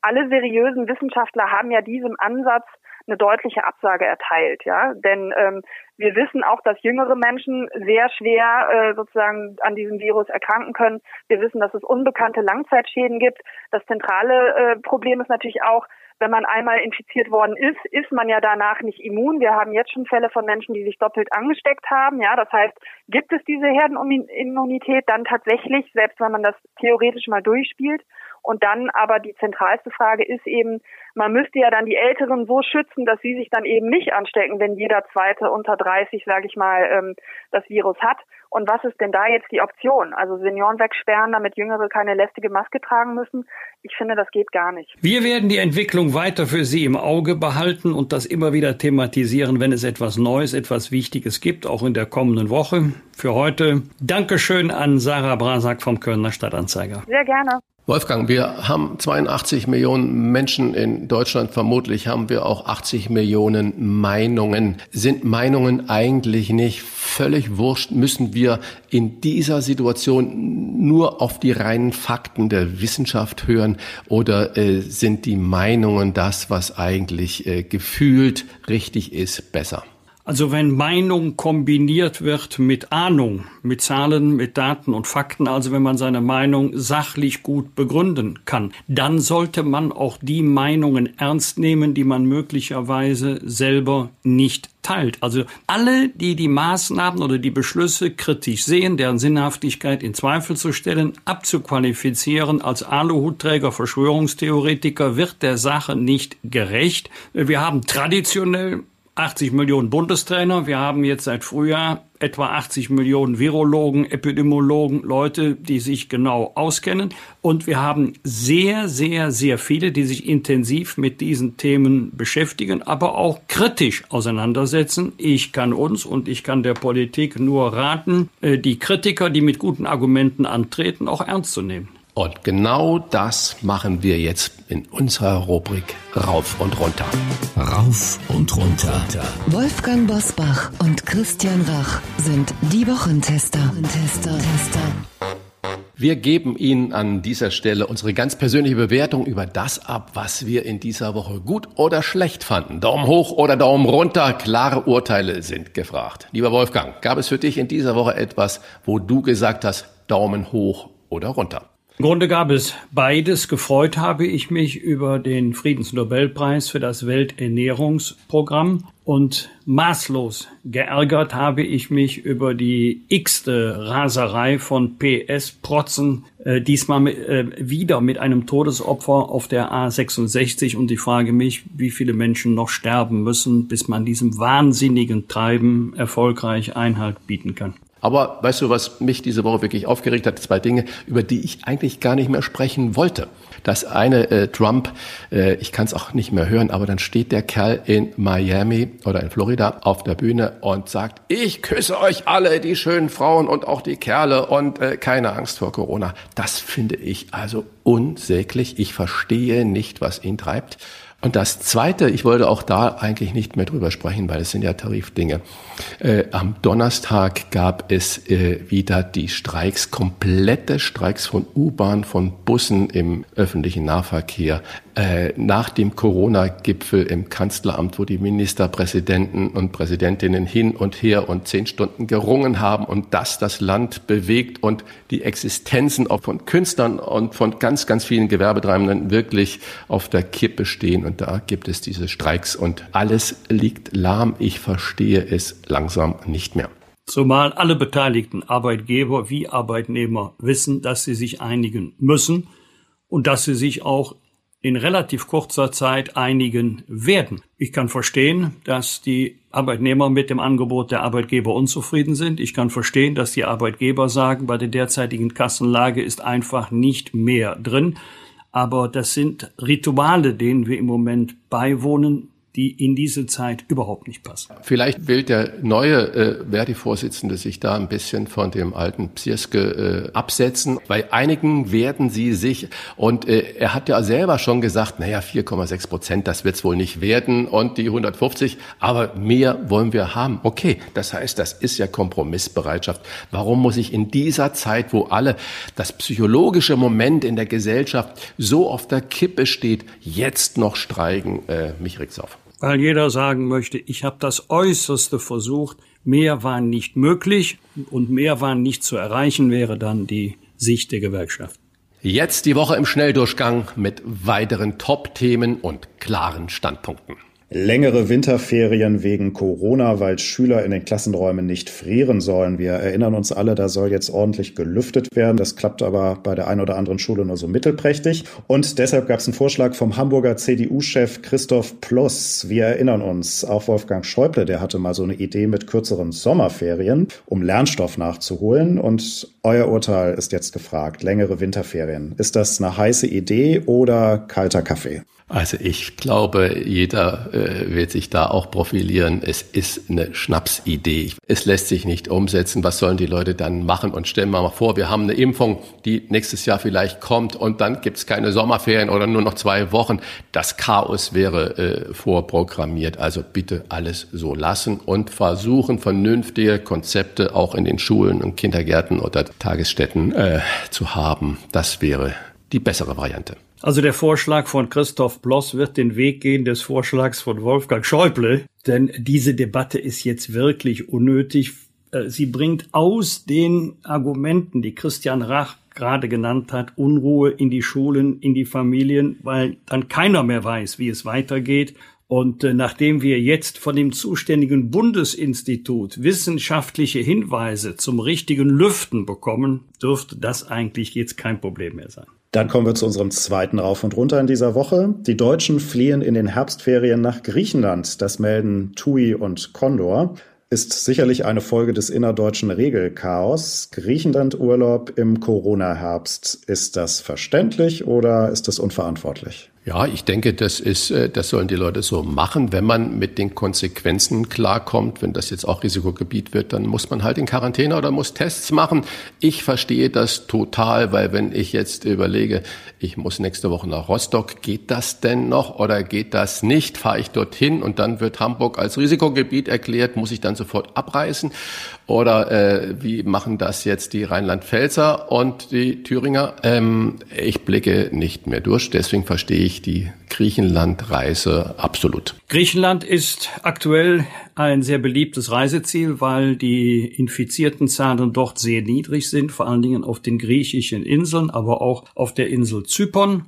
alle seriösen Wissenschaftler haben ja diesem Ansatz eine deutliche Absage erteilt, ja. Denn ähm, wir wissen auch, dass jüngere Menschen sehr schwer äh, sozusagen an diesem Virus erkranken können. Wir wissen, dass es unbekannte Langzeitschäden gibt. Das zentrale äh, Problem ist natürlich auch, wenn man einmal infiziert worden ist, ist man ja danach nicht immun. Wir haben jetzt schon Fälle von Menschen, die sich doppelt angesteckt haben. Ja, das heißt, gibt es diese Herdenimmunität dann tatsächlich, selbst wenn man das theoretisch mal durchspielt? Und dann aber die zentralste Frage ist eben, man müsste ja dann die Älteren so schützen, dass sie sich dann eben nicht anstecken, wenn jeder Zweite unter 30, sage ich mal, ähm, das Virus hat. Und was ist denn da jetzt die Option? Also Senioren wegsperren, damit Jüngere keine lästige Maske tragen müssen? Ich finde, das geht gar nicht. Wir werden die Entwicklung weiter für Sie im Auge behalten und das immer wieder thematisieren, wenn es etwas Neues, etwas Wichtiges gibt, auch in der kommenden Woche. Für heute Dankeschön an Sarah Brasak vom Kölner Stadtanzeiger. Sehr gerne. Wolfgang, wir haben 82 Millionen Menschen in Deutschland. Vermutlich haben wir auch 80 Millionen Meinungen. Sind Meinungen eigentlich nicht völlig wurscht? Müssen wir in dieser Situation nur auf die reinen Fakten der Wissenschaft hören? Oder äh, sind die Meinungen das, was eigentlich äh, gefühlt richtig ist, besser? Also wenn Meinung kombiniert wird mit Ahnung, mit Zahlen, mit Daten und Fakten, also wenn man seine Meinung sachlich gut begründen kann, dann sollte man auch die Meinungen ernst nehmen, die man möglicherweise selber nicht teilt. Also alle, die die Maßnahmen oder die Beschlüsse kritisch sehen, deren Sinnhaftigkeit in Zweifel zu stellen, abzuqualifizieren als Aluhutträger, Verschwörungstheoretiker, wird der Sache nicht gerecht. Wir haben traditionell 80 Millionen Bundestrainer. Wir haben jetzt seit Frühjahr etwa 80 Millionen Virologen, Epidemiologen, Leute, die sich genau auskennen. Und wir haben sehr, sehr, sehr viele, die sich intensiv mit diesen Themen beschäftigen, aber auch kritisch auseinandersetzen. Ich kann uns und ich kann der Politik nur raten, äh, die Kritiker, die mit guten Argumenten antreten, auch ernst zu nehmen. Und genau das machen wir jetzt in unserer Rubrik Rauf und Runter. Rauf und Runter. Wolfgang Bosbach und Christian Rach sind die Wochentester. Tester. Tester. Wir geben Ihnen an dieser Stelle unsere ganz persönliche Bewertung über das ab, was wir in dieser Woche gut oder schlecht fanden. Daumen hoch oder Daumen runter, klare Urteile sind gefragt. Lieber Wolfgang, gab es für dich in dieser Woche etwas, wo du gesagt hast, Daumen hoch oder runter? Im Grunde gab es beides. Gefreut habe ich mich über den Friedensnobelpreis für das Welternährungsprogramm und maßlos geärgert habe ich mich über die x-te Raserei von PS Protzen, äh, diesmal mit, äh, wieder mit einem Todesopfer auf der A66 und ich frage mich, wie viele Menschen noch sterben müssen, bis man diesem wahnsinnigen Treiben erfolgreich Einhalt bieten kann. Aber weißt du, was mich diese Woche wirklich aufgeregt hat? Zwei Dinge, über die ich eigentlich gar nicht mehr sprechen wollte. Das eine, äh, Trump, äh, ich kann es auch nicht mehr hören, aber dann steht der Kerl in Miami oder in Florida auf der Bühne und sagt, ich küsse euch alle, die schönen Frauen und auch die Kerle und äh, keine Angst vor Corona. Das finde ich also unsäglich. Ich verstehe nicht, was ihn treibt. Und das Zweite, ich wollte auch da eigentlich nicht mehr drüber sprechen, weil es sind ja Tarifdinge. Äh, am Donnerstag gab es äh, wieder die Streiks, komplette Streiks von U-Bahn, von Bussen im öffentlichen Nahverkehr. Äh, nach dem Corona-Gipfel im Kanzleramt, wo die Ministerpräsidenten und Präsidentinnen hin und her und zehn Stunden gerungen haben und das das Land bewegt und die Existenzen auch von Künstlern und von ganz, ganz vielen Gewerbetreibenden wirklich auf der Kippe stehen und da gibt es diese Streiks und alles liegt lahm. Ich verstehe es langsam nicht mehr. Zumal alle beteiligten Arbeitgeber wie Arbeitnehmer wissen, dass sie sich einigen müssen und dass sie sich auch in relativ kurzer Zeit einigen werden. Ich kann verstehen, dass die Arbeitnehmer mit dem Angebot der Arbeitgeber unzufrieden sind. Ich kann verstehen, dass die Arbeitgeber sagen, bei der derzeitigen Kassenlage ist einfach nicht mehr drin. Aber das sind Rituale, denen wir im Moment beiwohnen die in diese Zeit überhaupt nicht passen. Vielleicht will der neue äh, Verdi-Vorsitzende sich da ein bisschen von dem alten Psirske äh, absetzen. Bei einigen werden sie sich, und äh, er hat ja selber schon gesagt, naja, 4,6 Prozent, das wird's wohl nicht werden und die 150, aber mehr wollen wir haben. Okay, das heißt, das ist ja Kompromissbereitschaft. Warum muss ich in dieser Zeit, wo alle das psychologische Moment in der Gesellschaft so auf der Kippe steht, jetzt noch streiken? Äh, mich regt's auf weil jeder sagen möchte, ich habe das Äußerste versucht, mehr war nicht möglich und mehr war nicht zu erreichen, wäre dann die Sicht der Gewerkschaft. Jetzt die Woche im Schnelldurchgang mit weiteren Top-Themen und klaren Standpunkten. Längere Winterferien wegen Corona, weil Schüler in den Klassenräumen nicht frieren sollen. Wir erinnern uns alle, da soll jetzt ordentlich gelüftet werden. Das klappt aber bei der einen oder anderen Schule nur so mittelprächtig. Und deshalb gab es einen Vorschlag vom Hamburger CDU-Chef Christoph Plus. Wir erinnern uns, auch Wolfgang Schäuble, der hatte mal so eine Idee mit kürzeren Sommerferien, um Lernstoff nachzuholen. Und euer Urteil ist jetzt gefragt. Längere Winterferien. Ist das eine heiße Idee oder kalter Kaffee? Also ich glaube, jeder äh, wird sich da auch profilieren. Es ist eine Schnapsidee. Es lässt sich nicht umsetzen. Was sollen die Leute dann machen? Und stellen wir mal vor, wir haben eine Impfung, die nächstes Jahr vielleicht kommt und dann gibt es keine Sommerferien oder nur noch zwei Wochen. Das Chaos wäre äh, vorprogrammiert. Also bitte alles so lassen und versuchen, vernünftige Konzepte auch in den Schulen und Kindergärten oder Tagesstätten äh, zu haben. Das wäre die bessere Variante. Also der Vorschlag von Christoph Bloss wird den Weg gehen des Vorschlags von Wolfgang Schäuble, denn diese Debatte ist jetzt wirklich unnötig. Äh, sie bringt aus den Argumenten, die Christian Rach gerade genannt hat, Unruhe in die Schulen, in die Familien, weil dann keiner mehr weiß, wie es weitergeht. Und äh, nachdem wir jetzt von dem zuständigen Bundesinstitut wissenschaftliche Hinweise zum richtigen Lüften bekommen, dürfte das eigentlich jetzt kein Problem mehr sein. Dann kommen wir zu unserem zweiten Rauf und Runter in dieser Woche. Die Deutschen fliehen in den Herbstferien nach Griechenland. Das melden TUI und Condor. Ist sicherlich eine Folge des innerdeutschen Regelchaos. Griechenland-Urlaub im Corona-Herbst. Ist das verständlich oder ist das unverantwortlich? Ja, ich denke, das ist, äh, das sollen die Leute so machen. Wenn man mit den Konsequenzen klarkommt, wenn das jetzt auch Risikogebiet wird, dann muss man halt in Quarantäne oder muss Tests machen. Ich verstehe das total, weil wenn ich jetzt überlege, ich muss nächste Woche nach Rostock, geht das denn noch oder geht das nicht? Fahre ich dorthin und dann wird Hamburg als Risikogebiet erklärt, muss ich dann sofort abreißen? Oder äh, wie machen das jetzt die Rheinland-Pfälzer und die Thüringer? Ähm, ich blicke nicht mehr durch, deswegen verstehe ich die Griechenland-Reise absolut. Griechenland ist aktuell ein sehr beliebtes Reiseziel, weil die infizierten Zahlen dort sehr niedrig sind, vor allen Dingen auf den griechischen Inseln, aber auch auf der Insel Zypern.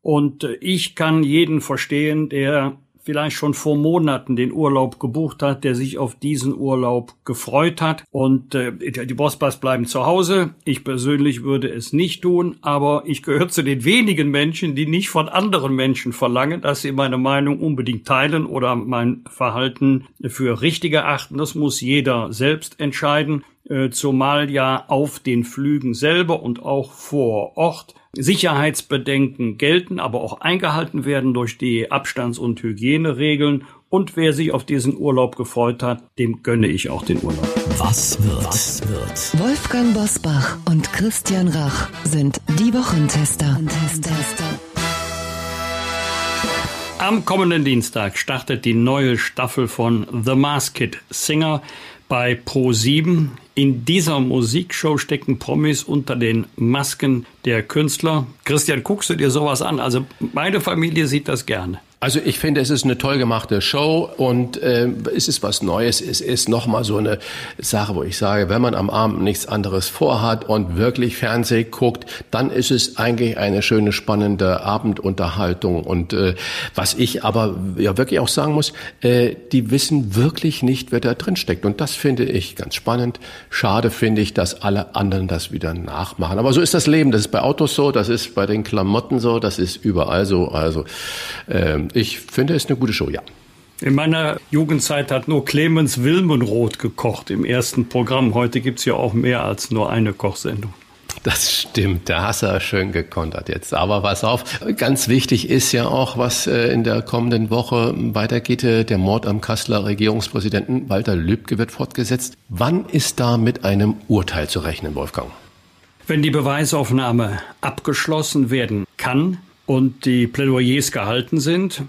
Und äh, ich kann jeden verstehen, der vielleicht schon vor Monaten den Urlaub gebucht hat, der sich auf diesen Urlaub gefreut hat. Und äh, die Bossbass bleiben zu Hause. Ich persönlich würde es nicht tun, aber ich gehöre zu den wenigen Menschen, die nicht von anderen Menschen verlangen, dass sie meine Meinung unbedingt teilen oder mein Verhalten für richtig erachten. Das muss jeder selbst entscheiden, äh, zumal ja auf den Flügen selber und auch vor Ort Sicherheitsbedenken gelten, aber auch eingehalten werden durch die Abstands- und Hygieneregeln. Und wer sich auf diesen Urlaub gefreut hat, dem gönne ich auch den Urlaub. Was wird? Was wird? Wolfgang Bosbach und Christian Rach sind die Wochentester. Am kommenden Dienstag startet die neue Staffel von The Masked Singer bei Pro7. In dieser Musikshow stecken Promis unter den Masken der Künstler. Christian, guckst du dir sowas an? Also meine Familie sieht das gerne. Also ich finde, es ist eine toll gemachte Show und äh, es ist was Neues. Es ist nochmal so eine Sache, wo ich sage, wenn man am Abend nichts anderes vorhat und wirklich Fernsehen guckt, dann ist es eigentlich eine schöne, spannende Abendunterhaltung. Und äh, was ich aber ja wirklich auch sagen muss, äh, die wissen wirklich nicht, wer da drin steckt. Und das finde ich ganz spannend. Schade finde ich, dass alle anderen das wieder nachmachen. Aber so ist das Leben. Das ist bei Autos so, das ist bei den Klamotten so, das ist überall so. Also ähm, ich finde, es ist eine gute Show, ja. In meiner Jugendzeit hat nur Clemens Wilmenroth gekocht im ersten Programm. Heute gibt es ja auch mehr als nur eine Kochsendung. Das stimmt, da hast du schön gekontert jetzt. Aber pass auf, ganz wichtig ist ja auch, was äh, in der kommenden Woche weitergeht. Äh, der Mord am Kasseler Regierungspräsidenten Walter Lübcke wird fortgesetzt. Wann ist da mit einem Urteil zu rechnen, Wolfgang? Wenn die Beweisaufnahme abgeschlossen werden kann und die Plädoyers gehalten sind,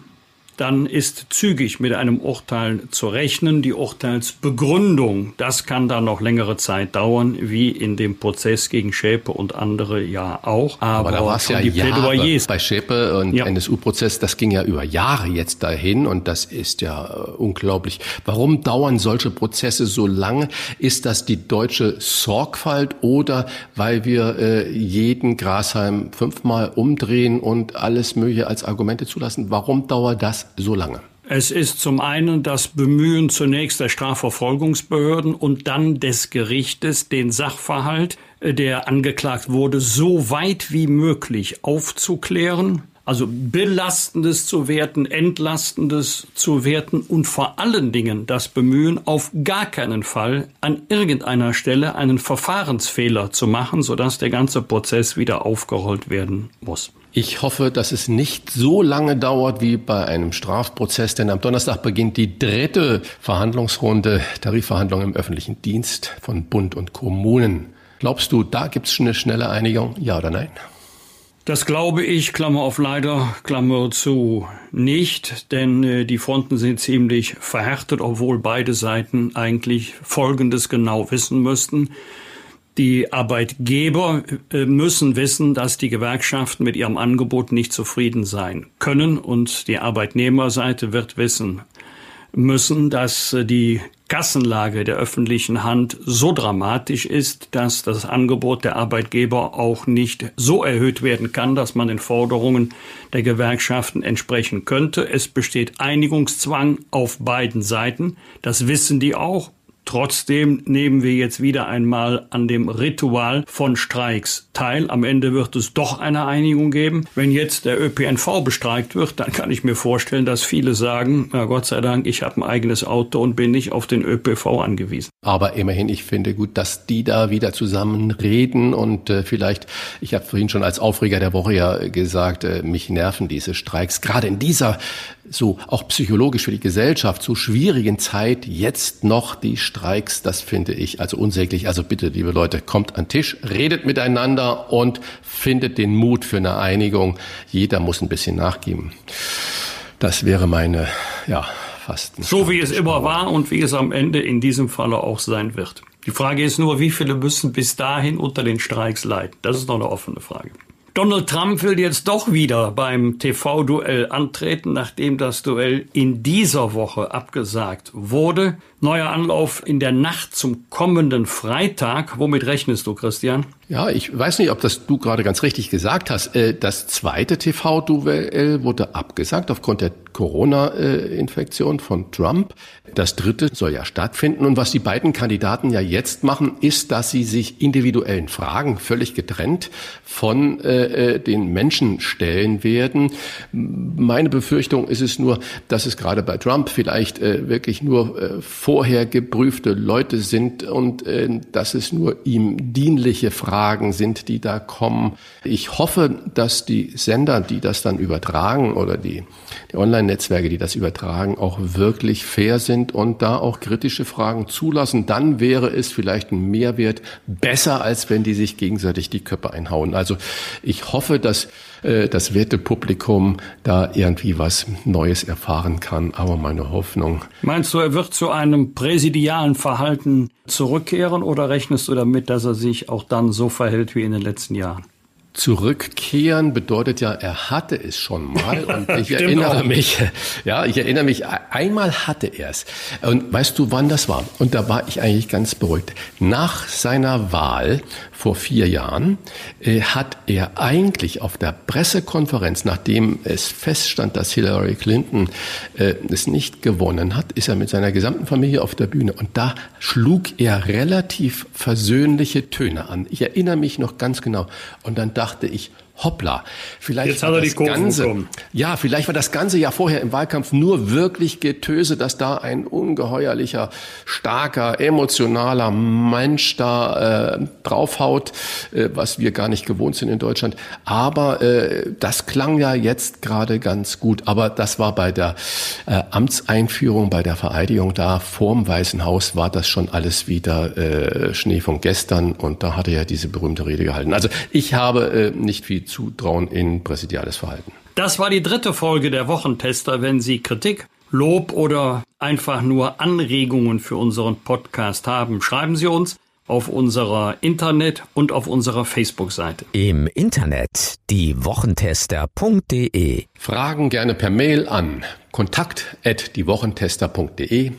dann ist zügig mit einem Urteil zu rechnen. Die Urteilsbegründung, das kann dann noch längere Zeit dauern, wie in dem Prozess gegen Schäpe und andere ja auch. Aber, Aber da war es ja die Jahre Plädoyers. bei Schäpe und ja. NSU-Prozess, das ging ja über Jahre jetzt dahin und das ist ja äh, unglaublich. Warum dauern solche Prozesse so lange? Ist das die deutsche Sorgfalt oder weil wir äh, jeden Grashalm fünfmal umdrehen und alles Mögliche als Argumente zulassen? Warum dauert das so lange? Es ist zum einen das Bemühen zunächst der Strafverfolgungsbehörden und dann des Gerichtes, den Sachverhalt, äh, der angeklagt wurde, so weit wie möglich aufzuklären, also belastendes zu werten, entlastendes zu werten und vor allen Dingen das Bemühen, auf gar keinen Fall an irgendeiner Stelle einen Verfahrensfehler zu machen, sodass der ganze Prozess wieder aufgerollt werden muss. Ich hoffe, dass es nicht so lange dauert wie bei einem Strafprozess, denn am Donnerstag beginnt die dritte Verhandlungsrunde Tarifverhandlungen im öffentlichen Dienst von Bund und Kommunen. Glaubst du, da gibt es schon eine schnelle Einigung? Ja oder nein? Das glaube ich, Klammer auf leider, Klammer zu, nicht, denn äh, die Fronten sind ziemlich verhärtet, obwohl beide Seiten eigentlich Folgendes genau wissen müssten. Die Arbeitgeber äh, müssen wissen, dass die Gewerkschaften mit ihrem Angebot nicht zufrieden sein können und die Arbeitnehmerseite wird wissen müssen, dass äh, die Kassenlage der öffentlichen Hand so dramatisch ist, dass das Angebot der Arbeitgeber auch nicht so erhöht werden kann, dass man den Forderungen der Gewerkschaften entsprechen könnte. Es besteht Einigungszwang auf beiden Seiten. Das wissen die auch Trotzdem nehmen wir jetzt wieder einmal an dem Ritual von Streiks teil. Am Ende wird es doch eine Einigung geben. Wenn jetzt der ÖPNV bestreikt wird, dann kann ich mir vorstellen, dass viele sagen, na Gott sei Dank, ich habe ein eigenes Auto und bin nicht auf den ÖPV angewiesen. Aber immerhin, ich finde gut, dass die da wieder zusammen reden und äh, vielleicht, ich habe vorhin schon als Aufreger der Woche ja gesagt, äh, mich nerven diese Streiks. Gerade in dieser so auch psychologisch für die Gesellschaft so schwierigen Zeit jetzt noch die Streiks, das finde ich also unsäglich. Also bitte, liebe Leute, kommt an Tisch, redet miteinander und findet den Mut für eine Einigung. Jeder muss ein bisschen nachgeben. Das wäre meine, ja, fast. So wie es immer war und wie es am Ende in diesem Falle auch sein wird. Die Frage ist nur, wie viele müssen bis dahin unter den Streiks leiden? Das ist noch eine offene Frage. Donald Trump will jetzt doch wieder beim TV-Duell antreten, nachdem das Duell in dieser Woche abgesagt wurde. Neuer Anlauf in der Nacht zum kommenden Freitag. Womit rechnest du, Christian? Ja, ich weiß nicht, ob das du gerade ganz richtig gesagt hast. Äh, das zweite TV-Duell wurde abgesagt aufgrund der Corona-Infektion von Trump. Das dritte soll ja stattfinden. Und was die beiden Kandidaten ja jetzt machen, ist, dass sie sich individuellen Fragen völlig getrennt von äh, den Menschen stellen werden. Meine Befürchtung ist es nur, dass es gerade bei Trump vielleicht äh, wirklich nur äh, vorher geprüfte Leute sind und äh, dass es nur ihm dienliche Fragen Fragen sind, die da kommen. Ich hoffe, dass die Sender, die das dann übertragen oder die, die Online-Netzwerke, die das übertragen, auch wirklich fair sind und da auch kritische Fragen zulassen. Dann wäre es vielleicht ein Mehrwert besser, als wenn die sich gegenseitig die Köpfe einhauen. Also ich hoffe, dass äh, das Wertepublikum da irgendwie was Neues erfahren kann. Aber meine Hoffnung. Meinst du, er wird zu einem präsidialen Verhalten zurückkehren oder rechnest du damit, dass er sich auch dann so verhält wie in den letzten Jahren? Zurückkehren bedeutet ja, er hatte es schon mal [laughs] und ich erinnere auch. mich, ja, ich erinnere mich, einmal hatte er es. Und weißt du, wann das war? Und da war ich eigentlich ganz beruhigt. Nach seiner Wahl vor vier Jahren äh, hat er eigentlich auf der Pressekonferenz, nachdem es feststand, dass Hillary Clinton äh, es nicht gewonnen hat, ist er mit seiner gesamten Familie auf der Bühne und da schlug er relativ versöhnliche Töne an. Ich erinnere mich noch ganz genau. Und dann dachte ich, hoppla, vielleicht Jetzt die Kurven Ganze, bekommen. ja, vielleicht war das ganze ja vorher im Wahlkampf nur wirklich Getöse, dass da ein ungeheuerlicher, starker, emotionaler Mensch da äh, draufhaut, äh, was wir gar nicht gewohnt sind in Deutschland. Aber äh, das klang ja jetzt gerade ganz gut. Aber das war bei der äh, Amtseinführung, bei der Vereidigung da vorm Weißen Haus war das schon alles wieder äh, Schnee von gestern und da hat er ja diese berühmte Rede gehalten. Also ich habe äh, nicht viel Zutrauen in präsidiales Verhalten. Das war die dritte Folge der Wochentester. Wenn Sie Kritik, Lob oder einfach nur Anregungen für unseren Podcast haben, schreiben Sie uns auf unserer Internet- und auf unserer Facebook-Seite. Im Internet diewochentester.de. Fragen gerne per Mail an kontakt@diewochentester.de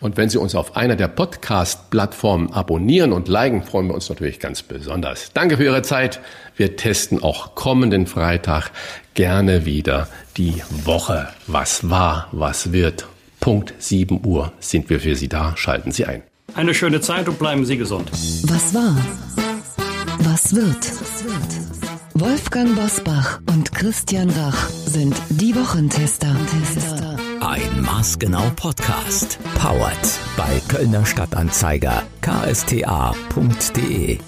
und wenn Sie uns auf einer der Podcast-Plattformen abonnieren und liken, freuen wir uns natürlich ganz besonders. Danke für Ihre Zeit. Wir testen auch kommenden Freitag gerne wieder die Woche. Was war, was wird. Punkt 7 Uhr sind wir für Sie da. Schalten Sie ein. Eine schöne Zeit und bleiben Sie gesund. Was war? Was wird? Wolfgang Bosbach und Christian Rach sind die Wochentester. Ein Maßgenau Podcast. Powered bei Kölner Stadtanzeiger ksta.de.